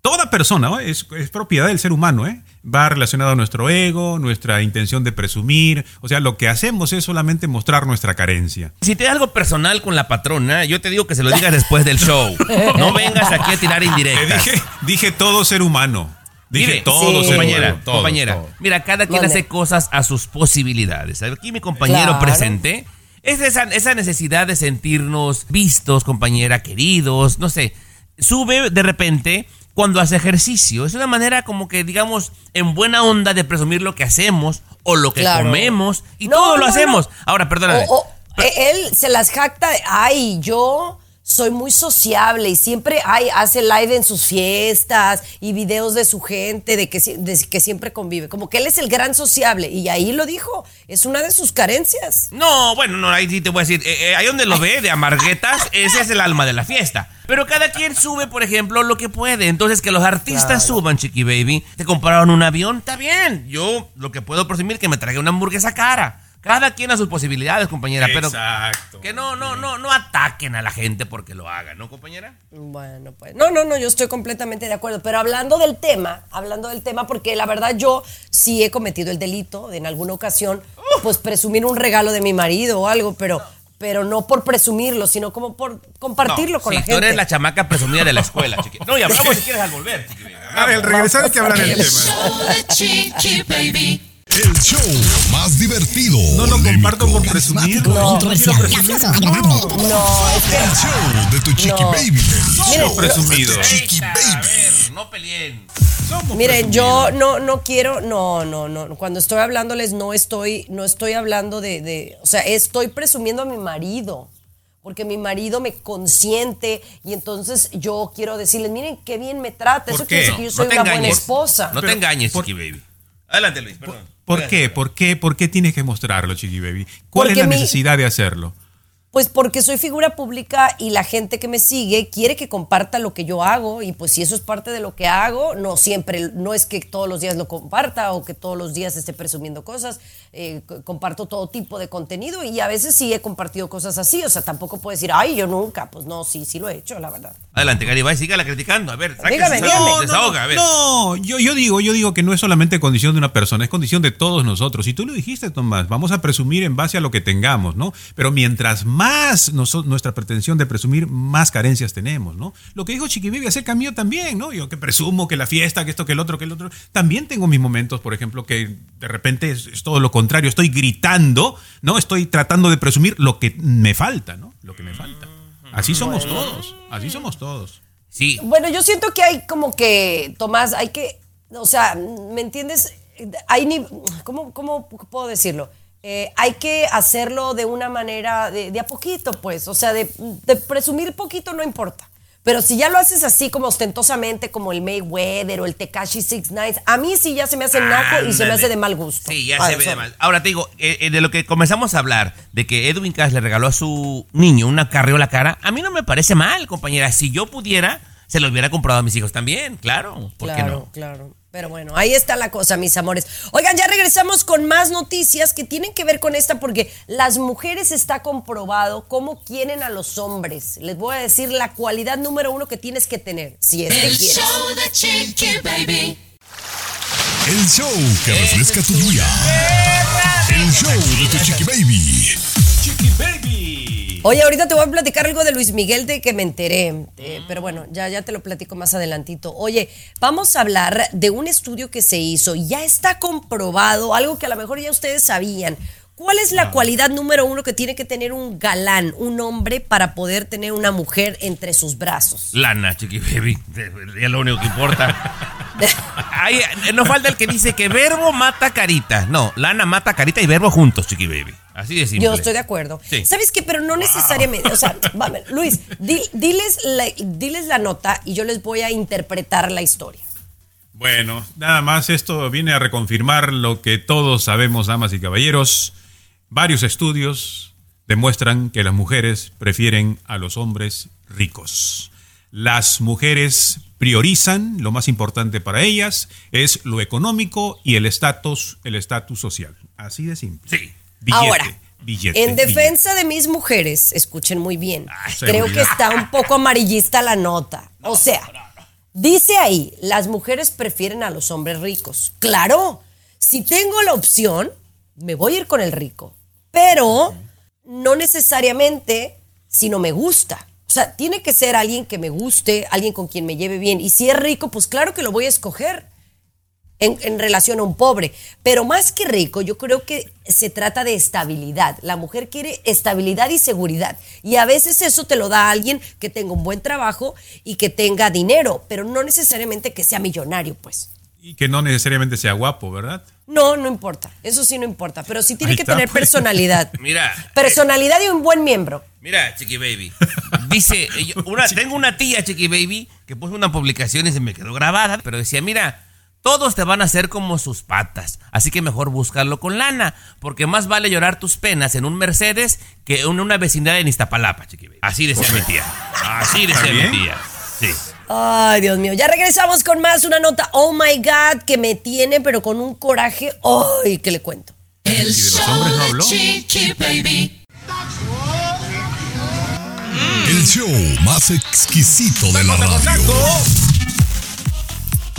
Toda persona ¿no? es, es propiedad del ser humano, ¿eh? Va relacionado a nuestro ego, nuestra intención de presumir. O sea, lo que hacemos es solamente mostrar nuestra carencia. Si te da algo personal con la patrona, yo te digo que se lo digas después del show. No vengas aquí a tirar Te indirectas. dije, dije todo ser humano. Dije Mire, todo ser compañera, todo, compañera. todo. Mira, cada quien hace cosas a sus posibilidades. Aquí mi compañero Claro. presente es esa, esa necesidad de sentirnos vistos, compañera, queridos, no sé. Sube de repente cuando hace ejercicio. Es una manera como que, digamos, en buena onda de presumir lo que hacemos o lo que Claro. comemos y No, todo lo hacemos. no. Ahora, perdóname. O- o, eh, él se las jacta de, ay, yo soy muy sociable y siempre ay, hace live en sus fiestas y videos de su gente, de que, si- de que siempre convive. Como que él es el gran sociable y ahí lo dijo, es una de sus carencias. No, bueno, no, ahí sí te voy a decir, eh, eh, ahí donde lo ve, de amarguetas, ese es el alma de la fiesta. Pero cada quien sube, por ejemplo, lo que puede. Entonces, que los artistas suban, Chiqui Baby, te compraron un avión, está bien. Yo lo que puedo presumir que me tragué una hamburguesa cara. Cada quien a sus posibilidades, compañera, pero Exacto. que no, no, no, no ataquen a la gente porque lo hagan, ¿no, compañera? Bueno, pues no, no, no, yo estoy completamente de acuerdo. Pero hablando del tema, hablando del tema, porque la verdad yo sí he cometido el delito de en alguna ocasión, pues presumir un regalo de mi marido o algo, pero, pero no por presumirlo, sino como por compartirlo No, con sí, la tú gente. eres la chamaca presumida de la escuela, chiqui. No, y hablamos si quieres al volver, chiqui. A ver, al regresar hay que hablar del El tema. El show más divertido. No lo comparto por presumir. No, no quiero Controversial, presumir. gracioso, agradable. No, es que El show de tu chiqui No. baby. El Miren, show presumido. de tu chiqui Eita, a baby. ver, no peleen. Somos Miren, yo presumidos. no, no quiero, no, no, no. Cuando estoy hablándoles, no estoy, no estoy hablando de, de, o sea, estoy presumiendo a mi marido. Porque mi marido me consiente y entonces yo quiero decirles, miren qué bien me trata. ¿Por Eso qué? quiere decir que yo soy no una buena esposa. No te engañes, por- chiqui baby. Adelante, Luis, perdón. ¿Por qué? ¿Por qué? ¿Por qué tienes que mostrarlo, Chiqui Baby? ¿Cuál Porque es la mi- necesidad de hacerlo? Pues porque soy figura pública y la gente que me sigue quiere que comparta lo que yo hago y pues si eso es parte de lo que hago, no siempre, no es que todos los días lo comparta o que todos los días esté presumiendo cosas, eh, comparto todo tipo de contenido y a veces sí he compartido cosas así, o sea, tampoco puedo decir, ay, yo nunca, pues no, sí, sí lo he hecho, la verdad. Adelante, Garibay, sígala criticando. A ver, sáquese, Dígame, dígame. desahoga, a ver. No, yo, yo digo, yo digo que no es solamente condición de una persona, es condición de todos nosotros. Y tú lo dijiste, Tomás, vamos a presumir en base a lo que tengamos, ¿no? Pero mientras más noso- nuestra pretensión de presumir, más carencias tenemos, ¿no? Lo que dijo Chiqui Baby acerca mío también, ¿no? Yo que presumo que la fiesta, que esto, que el otro, que el otro. También tengo mis momentos, por ejemplo, que de repente es, es todo lo contrario. Estoy gritando, ¿no? Estoy tratando de presumir lo que me falta, ¿no? Lo que me falta. Así somos todos, así somos todos. Sí, Bueno, yo siento que hay como que, Tomás, hay que, o sea, ¿me entiendes? Hay ni, ¿cómo, cómo puedo decirlo? Eh, hay que hacerlo de una manera, de, de a poquito, pues, o sea, de, de presumir poquito no importa. Pero si ya lo haces así como ostentosamente, como el Mayweather o el Tekashi Six Nines, a mí sí ya se me hace naco y se me hace de mal gusto. Sí, ya Ah, se ve de mal. Ahora te digo, eh, eh, de lo que comenzamos a hablar, de que Edwin Cass le regaló a su niño una carriola cara, a mí no me parece mal, compañera. Si yo pudiera, se lo hubiera comprado a mis hijos también, claro. ¿Por qué Claro, no? claro. Pero bueno, ahí está la cosa, mis amores. Oigan, ya regresamos con más noticias que tienen que ver con esta porque las mujeres está comprobado cómo quieren a los hombres. Les voy a decir la cualidad número uno que tienes que tener, si es que El quieres. show de Chiqui Baby. El show que refresca tu día. El show de tu chiqui baby. Chiqui Baby. Oye, ahorita te voy a platicar algo de Luis Miguel de que me enteré, eh, pero bueno, ya, ya te lo platico más adelantito. Oye, vamos a hablar de un estudio que se hizo, ya está comprobado, algo que a lo mejor ya ustedes sabían. ¿Cuál es la cualidad número uno que tiene que tener un galán, un hombre, para poder tener una mujer entre sus brazos? Lana, chiqui baby. Es lo único que importa. Eh, no falta el que dice que verbo mata carita. No, lana mata carita y verbo juntos, chiqui baby. Así de simple. Yo estoy de acuerdo. Sí. ¿Sabes qué? Pero no necesariamente. O sea, va, Luis, di- diles, la, diles la nota y yo les voy a interpretar la historia. Bueno, nada más esto viene a reconfirmar lo que todos sabemos, damas y caballeros. Varios estudios demuestran que las mujeres prefieren a los hombres ricos. Las mujeres priorizan, lo más importante para ellas es lo económico y el estatus, el estatus social. Así de simple. Sí. Billete, Ahora, billete, en billete. defensa de mis mujeres, escuchen muy bien, creo que está un poco amarillista la nota. o sea, dice ahí, las mujeres prefieren a los hombres ricos. Claro, si tengo la opción, me voy a ir con el rico, pero no necesariamente si no me gusta. O sea, tiene que ser alguien que me guste, alguien con quien me lleve bien. Y si es rico, pues claro que lo voy a escoger en, en relación a un pobre. Pero más que rico, yo creo que se trata de estabilidad. La mujer quiere estabilidad y seguridad. Y a veces eso te lo da alguien que tenga un buen trabajo y que tenga dinero, pero no necesariamente que sea millonario, pues. Y que no necesariamente sea guapo, ¿verdad? No, no importa. Eso sí no importa. Pero sí tiene Ahí que está, tener pues. personalidad. Mira, eh, Personalidad y un buen miembro. Mira, Chiqui Baby. Dice, una, tengo una tía, Chiqui Baby, que puso una publicación y se me quedó grabada, pero decía, mira, todos te van a hacer como sus patas, así que mejor búscalo con lana, porque más vale llorar tus penas en un Mercedes que en una vecindad en Iztapalapa, Chiqui. Así decía mi tía. Así decía mi tía. Sí. Ay, Dios mío. Ya regresamos con más una nota. Oh my God, que me tiene, pero con un coraje. Ay, que le cuento. El ¿Y de los show hombres no de? Chiqui Baby. El show más exquisito de la radio.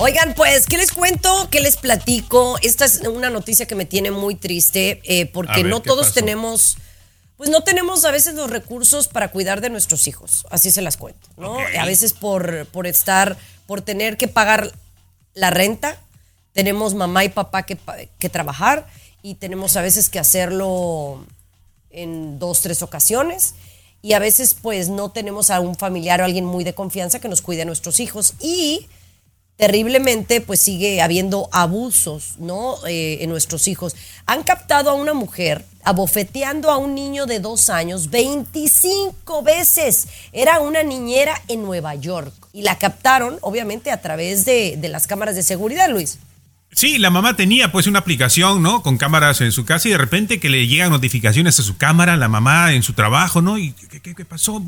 Oigan, pues, ¿qué les cuento? ¿Qué les platico? Esta es una noticia que me tiene muy triste eh, porque ver, no ¿qué todos pasó? tenemos, pues no tenemos a veces los recursos para cuidar de nuestros hijos. Así se las cuento, ¿no? A veces por, por estar, por tener que pagar la renta, tenemos mamá y papá que, que trabajar y tenemos a veces que hacerlo en dos, tres ocasiones. Y a veces pues no tenemos a un familiar o alguien muy de confianza que nos cuide a nuestros hijos. Y terriblemente pues sigue habiendo abusos, ¿no? Eh, en nuestros hijos. Han captado a una mujer abofeteando a un niño de dos años 25 veces. Era una niñera en Nueva York. Y la captaron, obviamente, a través de, las cámaras de seguridad, Luis. Sí, la mamá tenía pues una aplicación, ¿no? Con cámaras en su casa y de repente que le llegan notificaciones a su cámara, la mamá en su trabajo, ¿no? ¿Y qué, qué- qué pasó?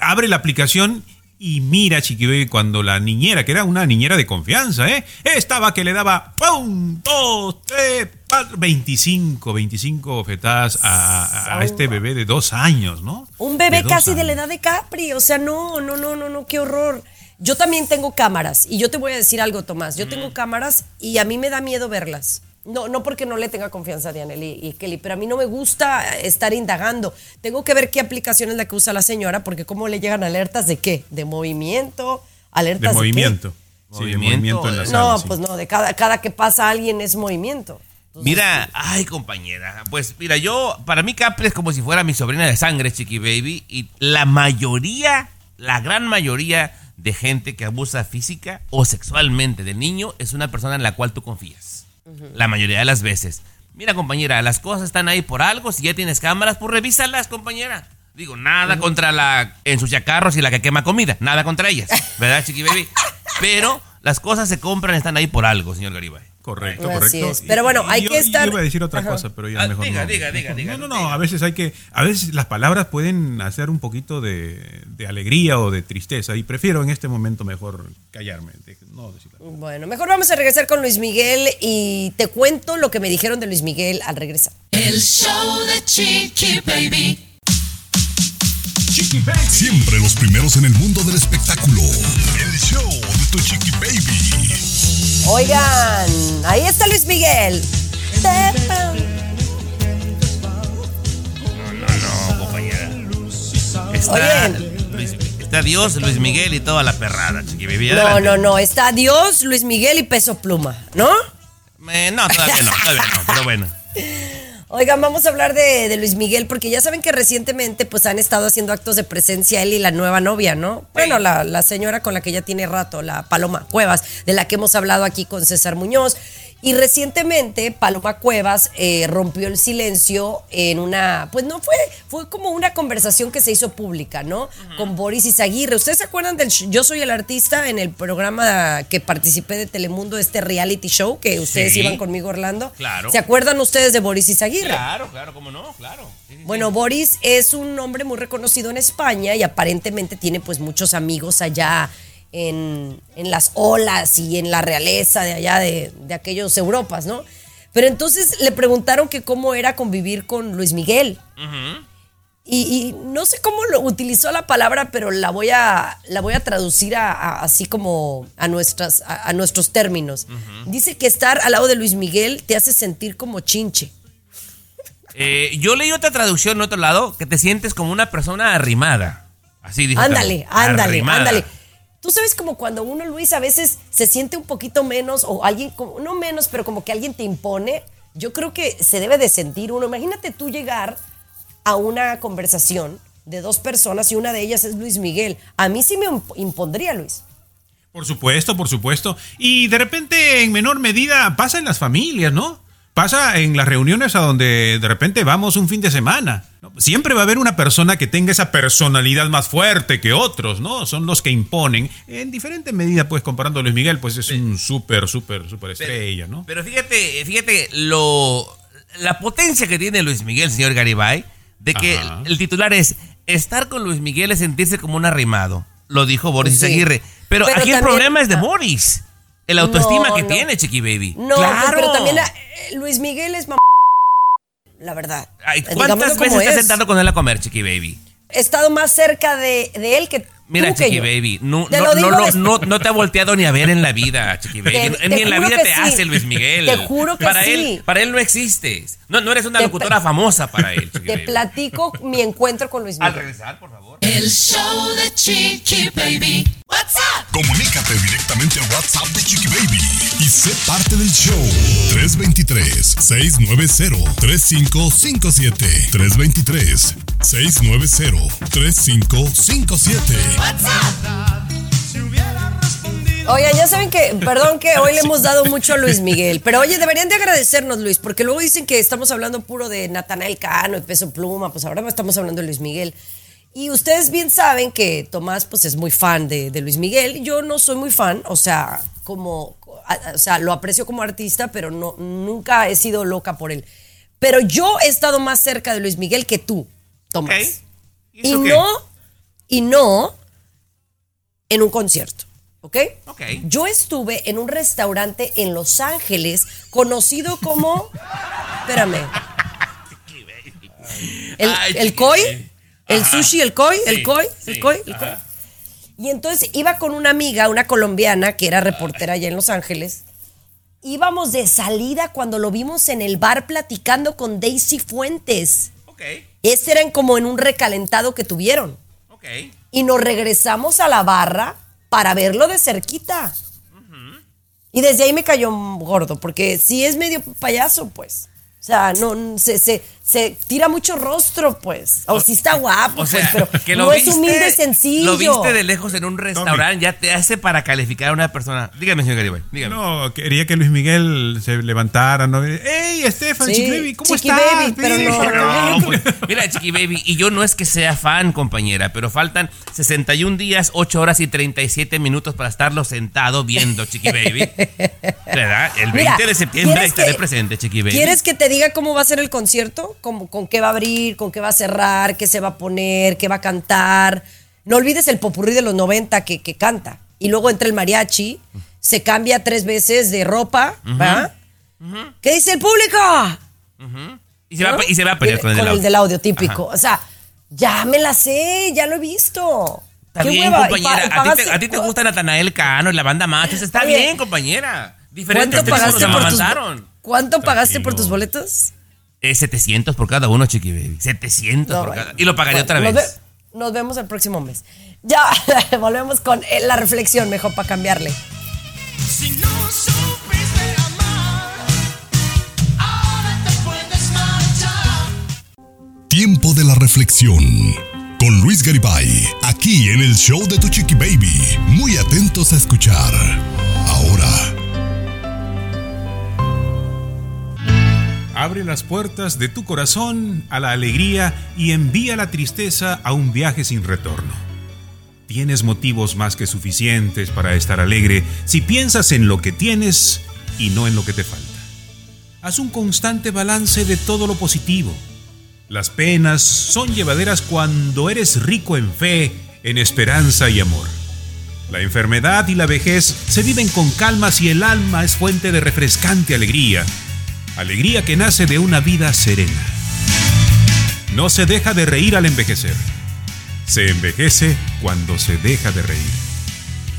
Abre la aplicación y mira, Chiqui cuando la niñera, que era una niñera de confianza, ¿eh? Estaba que le daba ¡pum! ¡Dos! ¡Tres! cuatro, 25, 25 bofetadas a, este bebé de dos años, ¿no? Un bebé De casi de la edad de Capri. O sea, no, no, no, no, no, qué horror. Yo también tengo cámaras. Y yo te voy a decir algo, Tomás. Yo tengo cámaras y a mí me da miedo verlas. No, no porque no le tenga confianza a Dianel y, y Kelly, pero a mí no me gusta estar indagando. Tengo que ver qué aplicación es la que usa la señora, porque cómo le llegan alertas de qué, de movimiento, alertas De de, movimiento. Sí, de Movimiento, movimiento en la sala, No, sí. pues no, de cada, cada que pasa alguien es movimiento. Mira, ay compañera, pues mira, yo, para mí Capri es como si fuera mi sobrina de sangre, Chiqui Baby, y la mayoría, la gran mayoría de gente que abusa física o sexualmente del niño es una persona en la cual tú confías. La mayoría de las veces. Mira compañera, las cosas están ahí por algo, si ya tienes cámaras, pues revísalas compañera. Digo, nada contra la ensuciacarros y la que quema comida, nada contra ellas, ¿verdad Chiqui Baby? Pero las cosas se compran, están ahí por algo, señor Garibay. Correcto, Así correcto. es. Pero bueno, hay yo- que estar- Yo iba a decir otra Ajá. cosa, pero ya Ah, mejor diga, no. diga, diga, diga, No, no, no. A veces hay que, a veces las palabras pueden hacer un poquito de, de alegría o de tristeza y prefiero en este momento mejor callarme, no. Bueno, mejor vamos a regresar con Luis Miguel y te cuento lo que me dijeron de Luis Miguel al regresar. El show de Chiqui Baby. Siempre los primeros en el mundo del espectáculo. El show de tu chiqui baby. Oigan, ahí está Luis Miguel. No, compañera. Está. Luis- está Dios, Luis Miguel y toda la perrada, Chiqui. No, no, no, está Dios, Luis Miguel y Peso Pluma, ¿no? Eh, no, todavía no, todavía no, pero bueno. Oigan, vamos a hablar de, de Luis Miguel porque ya saben que recientemente pues han estado haciendo actos de presencia él y la nueva novia, ¿no? Bueno, la, la señora con la que ya tiene rato, la Paloma Cuevas, de la que hemos hablado aquí con César Muñoz. Y recientemente Paloma Cuevas eh, rompió el silencio en una, pues no fue, fue como una conversación que se hizo pública, ¿no? Con Boris Izaguirre. ¿Ustedes se acuerdan del Yo Soy el Artista en el programa que participé de Telemundo, este reality show que ustedes Sí. iban conmigo, Orlando? Claro. ¿Se acuerdan ustedes de Boris Izaguirre? Claro, claro, cómo no, claro. Sí, sí, sí. Bueno, Boris es un hombre muy reconocido en España y aparentemente tiene pues muchos amigos allá en, en las olas y en la realeza de allá de, de aquellos Europas, ¿no? Pero entonces le preguntaron que cómo era convivir con Luis Miguel. Y, y no sé cómo lo utilizó la palabra, pero la voy a, la voy a traducir a, a- así como a, nuestras, a, a nuestros términos. Dice que estar al lado de Luis Miguel te hace sentir como chinche. Eh, yo leí otra traducción en otro lado que te sientes como una persona arrimada. Así dijo. Ándale, ándale, ándale. Tú sabes como cuando uno, Luis, a veces se siente un poquito menos o alguien, como- no menos, pero como que alguien te impone. Yo creo que se debe de sentir uno. Imagínate tú llegar a una conversación de dos personas y una de ellas es Luis Miguel. A mí sí me imp- impondría, Luis. Por supuesto, por supuesto. Y de repente, en menor medida, pasa en las familias, ¿no? Pasa en las reuniones a donde de repente vamos un fin de semana. Siempre va a haber una persona que tenga esa personalidad más fuerte que otros, ¿no? Son los que imponen. En diferente medida, pues, comparando a Luis Miguel, pues es un súper, súper, súper estrella, ¿no? Pero fíjate, fíjate lo la potencia que tiene Luis Miguel, señor Garibay, de que Ajá. el titular es estar con Luis Miguel es sentirse como un arrimado. Lo dijo Boris Sí. Aguirre. Pero, Pero aquí el problema es de ah. Boris. El autoestima No, que no. tiene, Chiqui Baby. No, claro. pero también eh, Luis Miguel es mam- la verdad. Ay, ¿Cuántas veces estás es. sentado con él a comer, Chiqui Baby? He estado más cerca de, de él que Mira, Chiqui yo. Baby, no, Te no, no, no, no, no te ha volteado ni a ver en la vida, Chiqui Baby. Te- ni te en la vida te sí. hace Luis Miguel. Te juro que para sí. Él, para él no existes. No, no eres una Te locutora famosa para él, Chiqui Te Baby. platico mi encuentro con Luis Al Miguel. regresar, por favor. El show de Chiqui Baby. What's up? Comunícate directamente al WhatsApp de Chiqui Baby y sé parte del show. 323-690-3557. 323-690-3557. Oigan, ya saben que, perdón que hoy le hemos dado mucho a Luis Miguel, pero oye, deberían de agradecernos, Luis, porque luego dicen que estamos hablando puro de Natanael Cano y Peso Pluma, pues ahora estamos hablando de Luis Miguel. Y ustedes bien saben que Tomás pues es muy fan de, de Luis Miguel. Yo no soy muy fan, o sea, como, o sea, lo aprecio como artista, pero no, nunca he sido loca por él. Pero yo he estado más cerca de Luis Miguel que tú, Tomás. ¿Y Y no, y no en un concierto, ¿ok? Ok. Yo estuve en un restaurante en Los Ángeles conocido como, espérame, el, el koi, el sushi, el koi, el koi, el koi, el koi. Y entonces iba con una amiga, una colombiana que era reportera allá en Los Ángeles. Íbamos de salida cuando lo vimos en el bar platicando con Daisy Fuentes. Ok, Ese eran como en un recalentado que tuvieron. ok. Y nos regresamos a la barra para verlo de cerquita. Y desde ahí me cayó gordo, porque sí es medio payaso, pues. O sea, no, se, se, se tira mucho rostro, pues. O, sí está guapo, O sea, pues, pero que lo no viste, es humilde sencillo. Lo viste de lejos en un restaurante, ya te hace para calificar a una persona. Dígame, señor Garibay, dígame. No, quería que Luis Miguel se levantara, ¿no? ¡Ey, Estefan, Sí, Chiqui Baby, ¿cómo Chiqui estás? Baby, pero no. No, pues, mira, Chiqui Baby, y yo no es que sea fan, compañera, pero faltan 61 días, 8 horas y 37 minutos para estarlo sentado viendo, Chiqui Baby. ¿Verdad? El 20 Mira, de septiembre ¿quieres estaré que- presente, Chiqui Baby. ¿Quieres que te diga cómo va a ser el concierto? ¿Cómo, ¿Con qué va a abrir? ¿Con qué va a cerrar? ¿Qué se va a poner? ¿Qué va a cantar? No olvides el popurrí de los 90 que, que canta. Y luego entra el mariachi, se cambia tres veces de ropa, ¿va? ¿Qué dice el público? Y se, va, y se va a pelear con, el, el audio. del audio típico. O sea, ya me la sé, ya lo he visto. Está Qué bien, hueva. Y pa- compañera. y a, ti te, a ti te gusta Natanael Cano y la banda Machos. Está bien, compañera. Diferentes ¿Cuánto pagaste por tus amamantaron. ¿Cuánto pagaste por Tranquilo. tus boletos? Eh, 700 por cada uno, Chiqui Baby. 700 No, por bueno. cada. Y lo pagaré Bueno, otra nos vez. ve- Nos vemos el próximo mes. Ya, volvemos con eh, la reflexión, mejor para cambiarle. Si no supiste amar, ahora te puedes marchar. Tiempo de la reflexión. Con Luis Garibay, aquí en el show de Tu Chiqui Baby. Muy atentos a escuchar. Ahora. Abre las puertas de tu corazón a la alegría y envía la tristeza a un viaje sin retorno. Tienes motivos más que suficientes para estar alegre si piensas en lo que tienes y no en lo que te falta. Haz un constante balance de todo lo positivo. Las penas son llevaderas cuando eres rico en fe, en esperanza y amor. La enfermedad y la vejez se viven con calma si el alma es fuente de refrescante alegría, alegría que nace de una vida serena. No se deja de reír al envejecer. Se envejece cuando se deja de reír.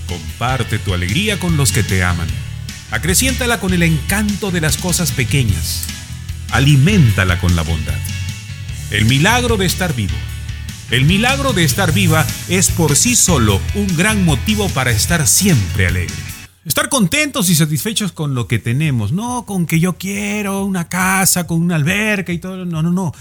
Comparte tu alegría con los que te aman. Acreciéntala con el encanto de las cosas pequeñas. Aliméntala con la bondad. El milagro de estar vivo. El milagro de estar viva es por sí solo un gran motivo para estar siempre alegre. Estar contentos y satisfechos con lo que tenemos, no con que yo quiero una casa, con una alberca y todo. No, no, no.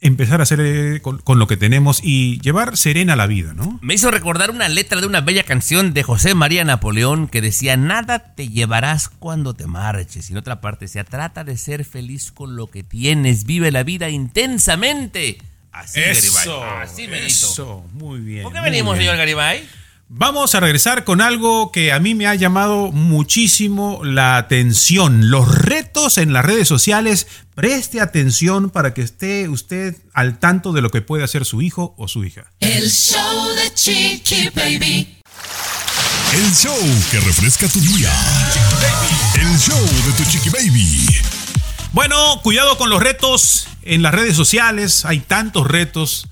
Empezar a hacer eh, con, con lo que tenemos y llevar serena la vida, ¿no? Me hizo recordar una letra de una bella canción de José María Napoleón que decía, nada te llevarás cuando te marches. Y en otra parte decía, trata de ser feliz con lo que tienes, vive la vida intensamente. Así, Garibay. Así, Benito. eso, muy bien. ¿Por qué venimos, bien. señor Garibay? Vamos a regresar con algo que a mí me ha llamado muchísimo la atención. Los retos en las redes sociales. Preste atención para que esté usted al tanto de lo que puede hacer su hijo o su hija. El show de Chiqui Baby. El show que refresca tu día. El show de Tu Chiqui Baby. Bueno, cuidado con los retos en las redes sociales hay tantos retos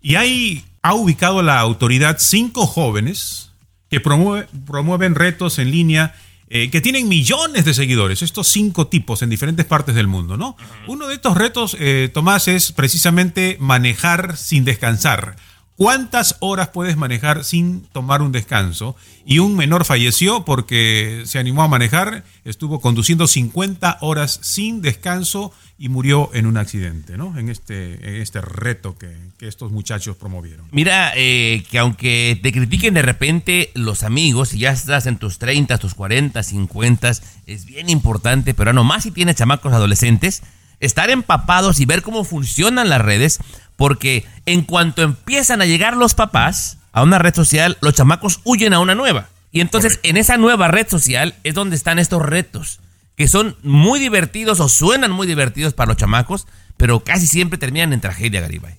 y hay, ha ubicado la autoridad cinco jóvenes que promueve- promueven retos en línea eh, que tienen millones de seguidores, estos cinco tipos en diferentes partes del mundo, ¿no? Uno de estos retos, eh, Tomás, es precisamente manejar sin descansar. ¿Cuántas horas puedes manejar sin tomar un descanso? Y un menor falleció porque se animó a manejar, estuvo conduciendo 50 horas sin descanso y murió en un accidente, ¿no? En este, en este reto que, que estos muchachos promovieron. Mira, eh, que aunque te critiquen de repente los amigos, si ya estás en tus 30, tus 40, 50, es bien importante, pero nomás si tienes chamacos adolescentes, estar empapados y ver cómo funcionan las redes, porque en cuanto empiezan a llegar los papás a una red social, los chamacos huyen a una nueva. Y entonces en esa nueva red social es donde están estos retos, que son muy divertidos o suenan muy divertidos para los chamacos, pero casi siempre terminan en tragedia, Garibay.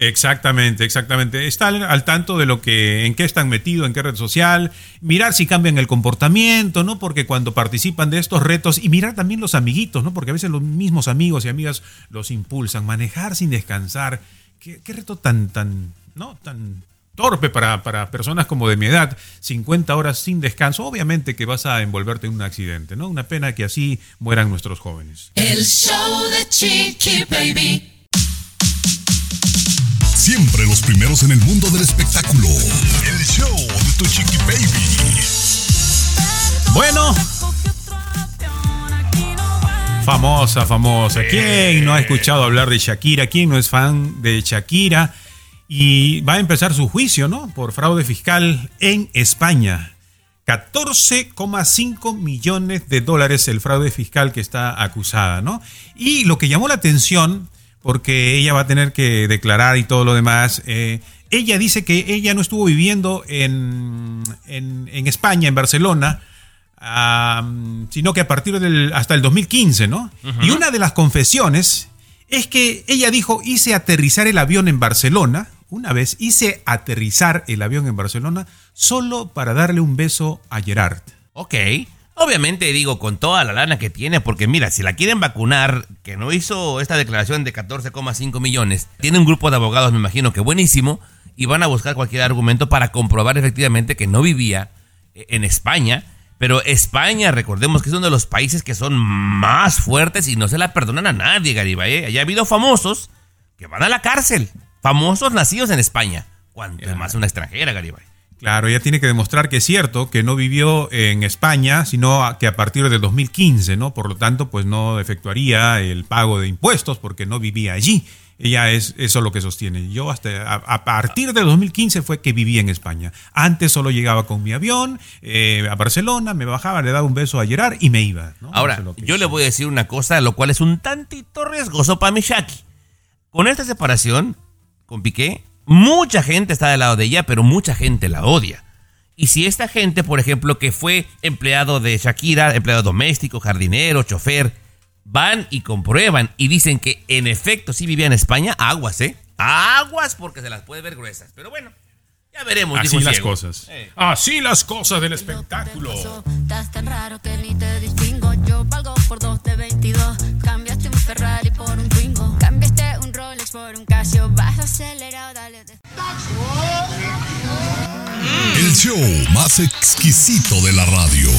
Exactamente, exactamente. Estar al tanto de lo que, en qué están metidos, en qué red social, mirar si cambian el comportamiento, ¿no? Porque cuando participan de estos retos, y mirar también los amiguitos, ¿no? Porque a veces los mismos amigos y amigas los impulsan. Manejar sin descansar. Qué, reto tan, tan, ¿no? Tan torpe para, para personas como de mi edad. 50 horas sin descanso. Obviamente que vas a envolverte en un accidente, ¿no? Una pena que así mueran nuestros jóvenes. El show de Baby. Siempre los primeros en el mundo del espectáculo. El show de tu chiqui baby. Bueno. Famosa, famosa. ¿Quién no ha escuchado hablar de Shakira? ¿Quién no es fan de Shakira? Y va a empezar su juicio, ¿no? Por fraude fiscal en España. 14,5 millones de dólares el fraude fiscal que está acusada, ¿no? Y lo que llamó la atención, porque ella va a tener que declarar y todo lo demás, eh, ella dice que ella no estuvo viviendo en, en, en España, en Barcelona, sino que a partir del hasta el 2015, ¿no? Y una de las confesiones es que ella dijo, hice aterrizar el avión en Barcelona, una vez hice aterrizar el avión en Barcelona solo para darle un beso a Gerard. Ok. Obviamente digo con toda la lana que tiene, porque mira, si la quieren vacunar, que no hizo esta declaración de 14,5 millones, tiene un grupo de abogados, me imagino que buenísimo, y van a buscar cualquier argumento para comprobar efectivamente que no vivía eh, en España. Pero España, recordemos que es uno de los países que son más fuertes y no se la perdonan a nadie, Garibay. ¿eh? Allá ha habido famosos que van a la cárcel. Famosos nacidos en España. Cuanto más una extranjera, Garibay. Claro, ella tiene que demostrar que es cierto que no vivió en España, sino que a partir del 2015, ¿no? Por lo tanto, pues no efectuaría el pago de impuestos porque no vivía allí. Ella es eso lo que sostiene. Yo hasta a, a partir del 2015 fue que viví en España. Antes solo llegaba con mi avión eh, a Barcelona, me bajaba, le daba un beso a Gerard y me iba. ¿no? Ahora, yo le voy a decir una cosa, lo cual es un tantito riesgoso para mi Shaki. Con esta separación, con Piqué, mucha gente está del lado de ella, pero mucha gente la odia. Y si esta gente, por ejemplo, que fue empleado de Shakira, empleado doméstico, jardinero, chofer, van y comprueban y dicen que en efecto sí vivía en España, aguas, ¿eh? Aguas porque se las puede ver gruesas. Pero bueno, ya veremos. Así dijo las cosas. Eh. Así las cosas del espectáculo. Estás tan raro que ni te distingo. Yo valgo por dos de 22. Cambiaste un Ferrari por un por un Casio. Vas acelerado, dale. de- El show más exquisito de la radio.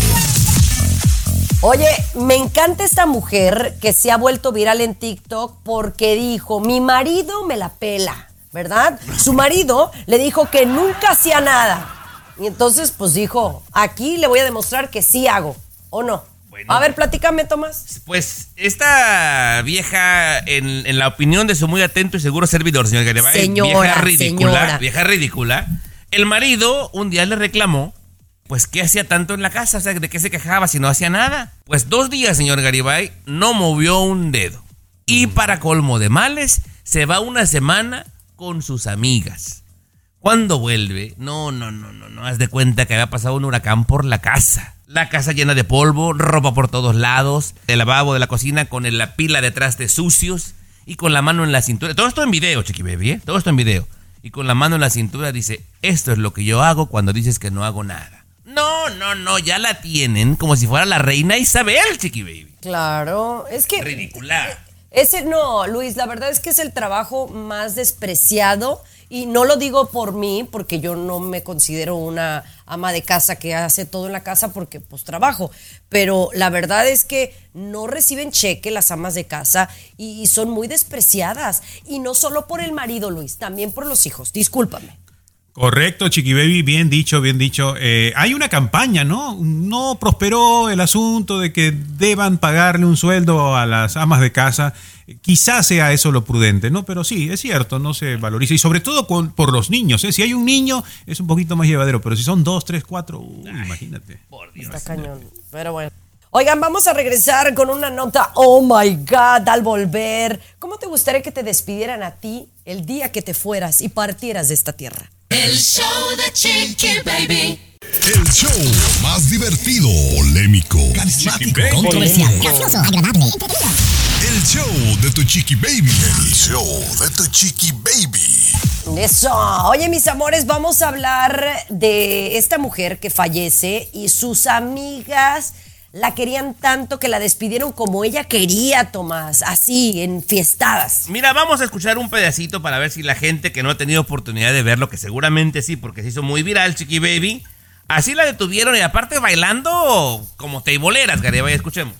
Oye, me encanta esta mujer que se ha vuelto viral en TikTok porque dijo, mi marido me la pela, ¿verdad? Su marido le dijo que nunca hacía nada. Y entonces, pues dijo, aquí le voy a demostrar que sí hago, ¿o no? A ver, platícame, Tomás. Pues esta vieja, en, en la opinión de su muy atento y seguro servidor, señor Garibay, Señora, vieja ridícula, señora. vieja ridícula, el marido un día le reclamó, pues, ¿qué hacía tanto en la casa? O sea, ¿de qué se quejaba si no hacía nada? Pues dos días, señor Garibay, no movió un dedo. Y para colmo de males, se va una semana con sus amigas. Cuando vuelve, no, no, no, no, no, haz de cuenta que había pasado un huracán por la casa. La casa llena de polvo, ropa por todos lados, el lavabo de la cocina con la pila de trastes sucios y con la mano en la cintura. Todo esto en video, Chiqui Baby, ¿eh? Todo esto en video. Y con la mano en la cintura dice, esto es lo que yo hago cuando dices que no hago nada. No, no, no, ya la tienen como si fuera la reina Isabel, Chiqui Baby. Claro, es que Ridícula. Ese no, Luis, la verdad es que es el trabajo más despreciado y no lo digo por mí, porque yo no me considero una ama de casa que hace todo en la casa porque pues trabajo, pero la verdad es que no reciben cheque las amas de casa y, y son muy despreciadas y no solo por el marido, Luis, también por los hijos. Discúlpame. Correcto, Chiqui Baby, bien dicho, bien dicho. Eh, hay una campaña, ¿no? No prosperó el asunto de que deban pagarle un sueldo a las amas de casa. Quizás sea eso lo prudente, ¿no? Pero sí, es cierto, no se valoriza. Y sobre todo con- por los niños, ¿eh? Si hay un niño, es un poquito más llevadero, pero si son dos, tres, cuatro, uy, imagínate. Está cañón, pero bueno. Oigan, vamos a regresar con una nota. Oh my God, al volver. ¿Cómo te gustaría que te despidieran a ti el día que te fueras y partieras de esta tierra? El show de Chiqui Baby. El show más divertido, polémico, carismático, Controversial, gracioso, agradable, entretenido. El show de tu chiqui baby. El show de tu chiqui baby. Eso. Oye, mis amores, vamos a hablar de esta mujer que fallece y sus amigas la querían tanto que la despidieron como ella quería, Tomás. Así, en fiestadas. Mira, vamos a escuchar un pedacito para ver si la gente que no ha tenido oportunidad de verlo, que seguramente sí, porque se hizo muy viral, Chiqui Baby, así la detuvieron y aparte bailando como teiboleras, Gary. Vaya, escuchemos.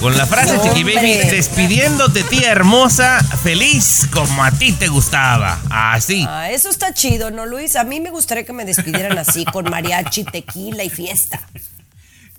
Con la frase Chiqui Baby, despidiéndote tía hermosa, feliz como a ti te gustaba. Así. Ah, eso está chido, ¿no, Luis? A mí me gustaría que me despidieran así, con mariachi, tequila y fiesta.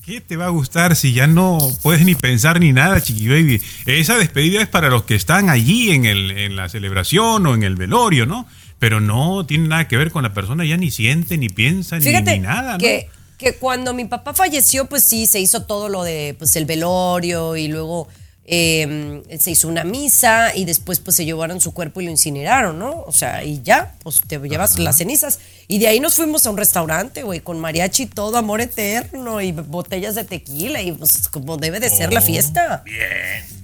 ¿Qué te va a gustar si ya no puedes ni pensar ni nada, Chiqui Baby? Esa despedida es para los que están allí en, el, en la celebración o en el velorio, ¿no? Pero no tiene nada que ver con la persona, ya ni siente, ni piensa, ni, nada, ¿no? que, que cuando mi papá falleció, pues sí, se hizo todo lo de pues, el velorio y luego eh, se hizo una misa y después pues se llevaron su cuerpo y lo incineraron, ¿no? O sea, y ya, pues te llevas las cenizas. Y de ahí nos fuimos a un restaurante, güey, con mariachi y todo, amor eterno y botellas de tequila y pues como debe de ser la Oh, fiesta.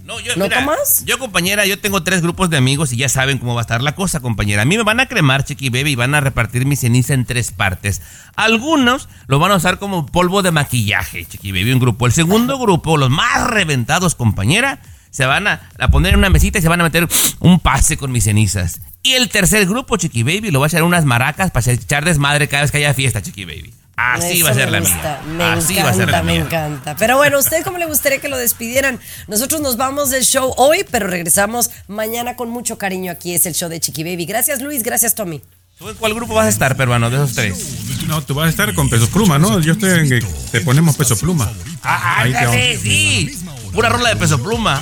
No, yo, ¿No mira, tomas? Yo, compañera, yo tengo tres grupos de amigos y ya saben cómo va a estar la cosa, compañera. A mí me van a cremar, Chiqui Baby, y van a repartir mi ceniza en tres partes. Algunos lo van a usar como polvo de maquillaje, Chiqui Baby, un grupo. El segundo grupo, los más reventados, compañera, se van a, a poner en una mesita y se van a meter un pase con mis cenizas. Y el tercer grupo, Chiqui Baby, lo va a echar en unas maracas para echar desmadre cada vez que haya fiesta, Chiqui Baby. Así Eso va a ser me la gusta, mía. Me Así encanta, va a ser la me mía. encanta. Pero bueno, ¿usted cómo le gustaría que lo despidieran? Nosotros nos vamos del show hoy, pero regresamos mañana con mucho cariño. Aquí es el show de Chiqui Baby. Gracias, Luis. Gracias, Tommy. ¿Tú en cuál grupo vas a estar, peruano, de esos tres? No, tú vas a estar con peso pluma, ¿no? Yo estoy en que te ponemos peso pluma. Ah, Ahí te ándale, sí. Pura rola de peso pluma.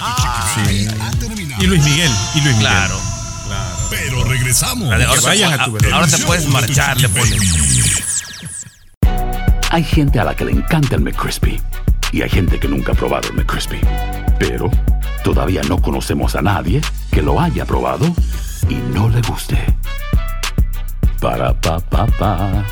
Sí. Y Luis Miguel, y Luis Miguel. Claro. Pero regresamos. Dale, ahora, te, a tu ahora te puedes marchar, le pones. Hay gente a la que le encanta el McCrispy y hay gente que nunca ha probado el McCrispy. Pero todavía no conocemos a nadie que lo haya probado y no le guste. Para pa pa pa.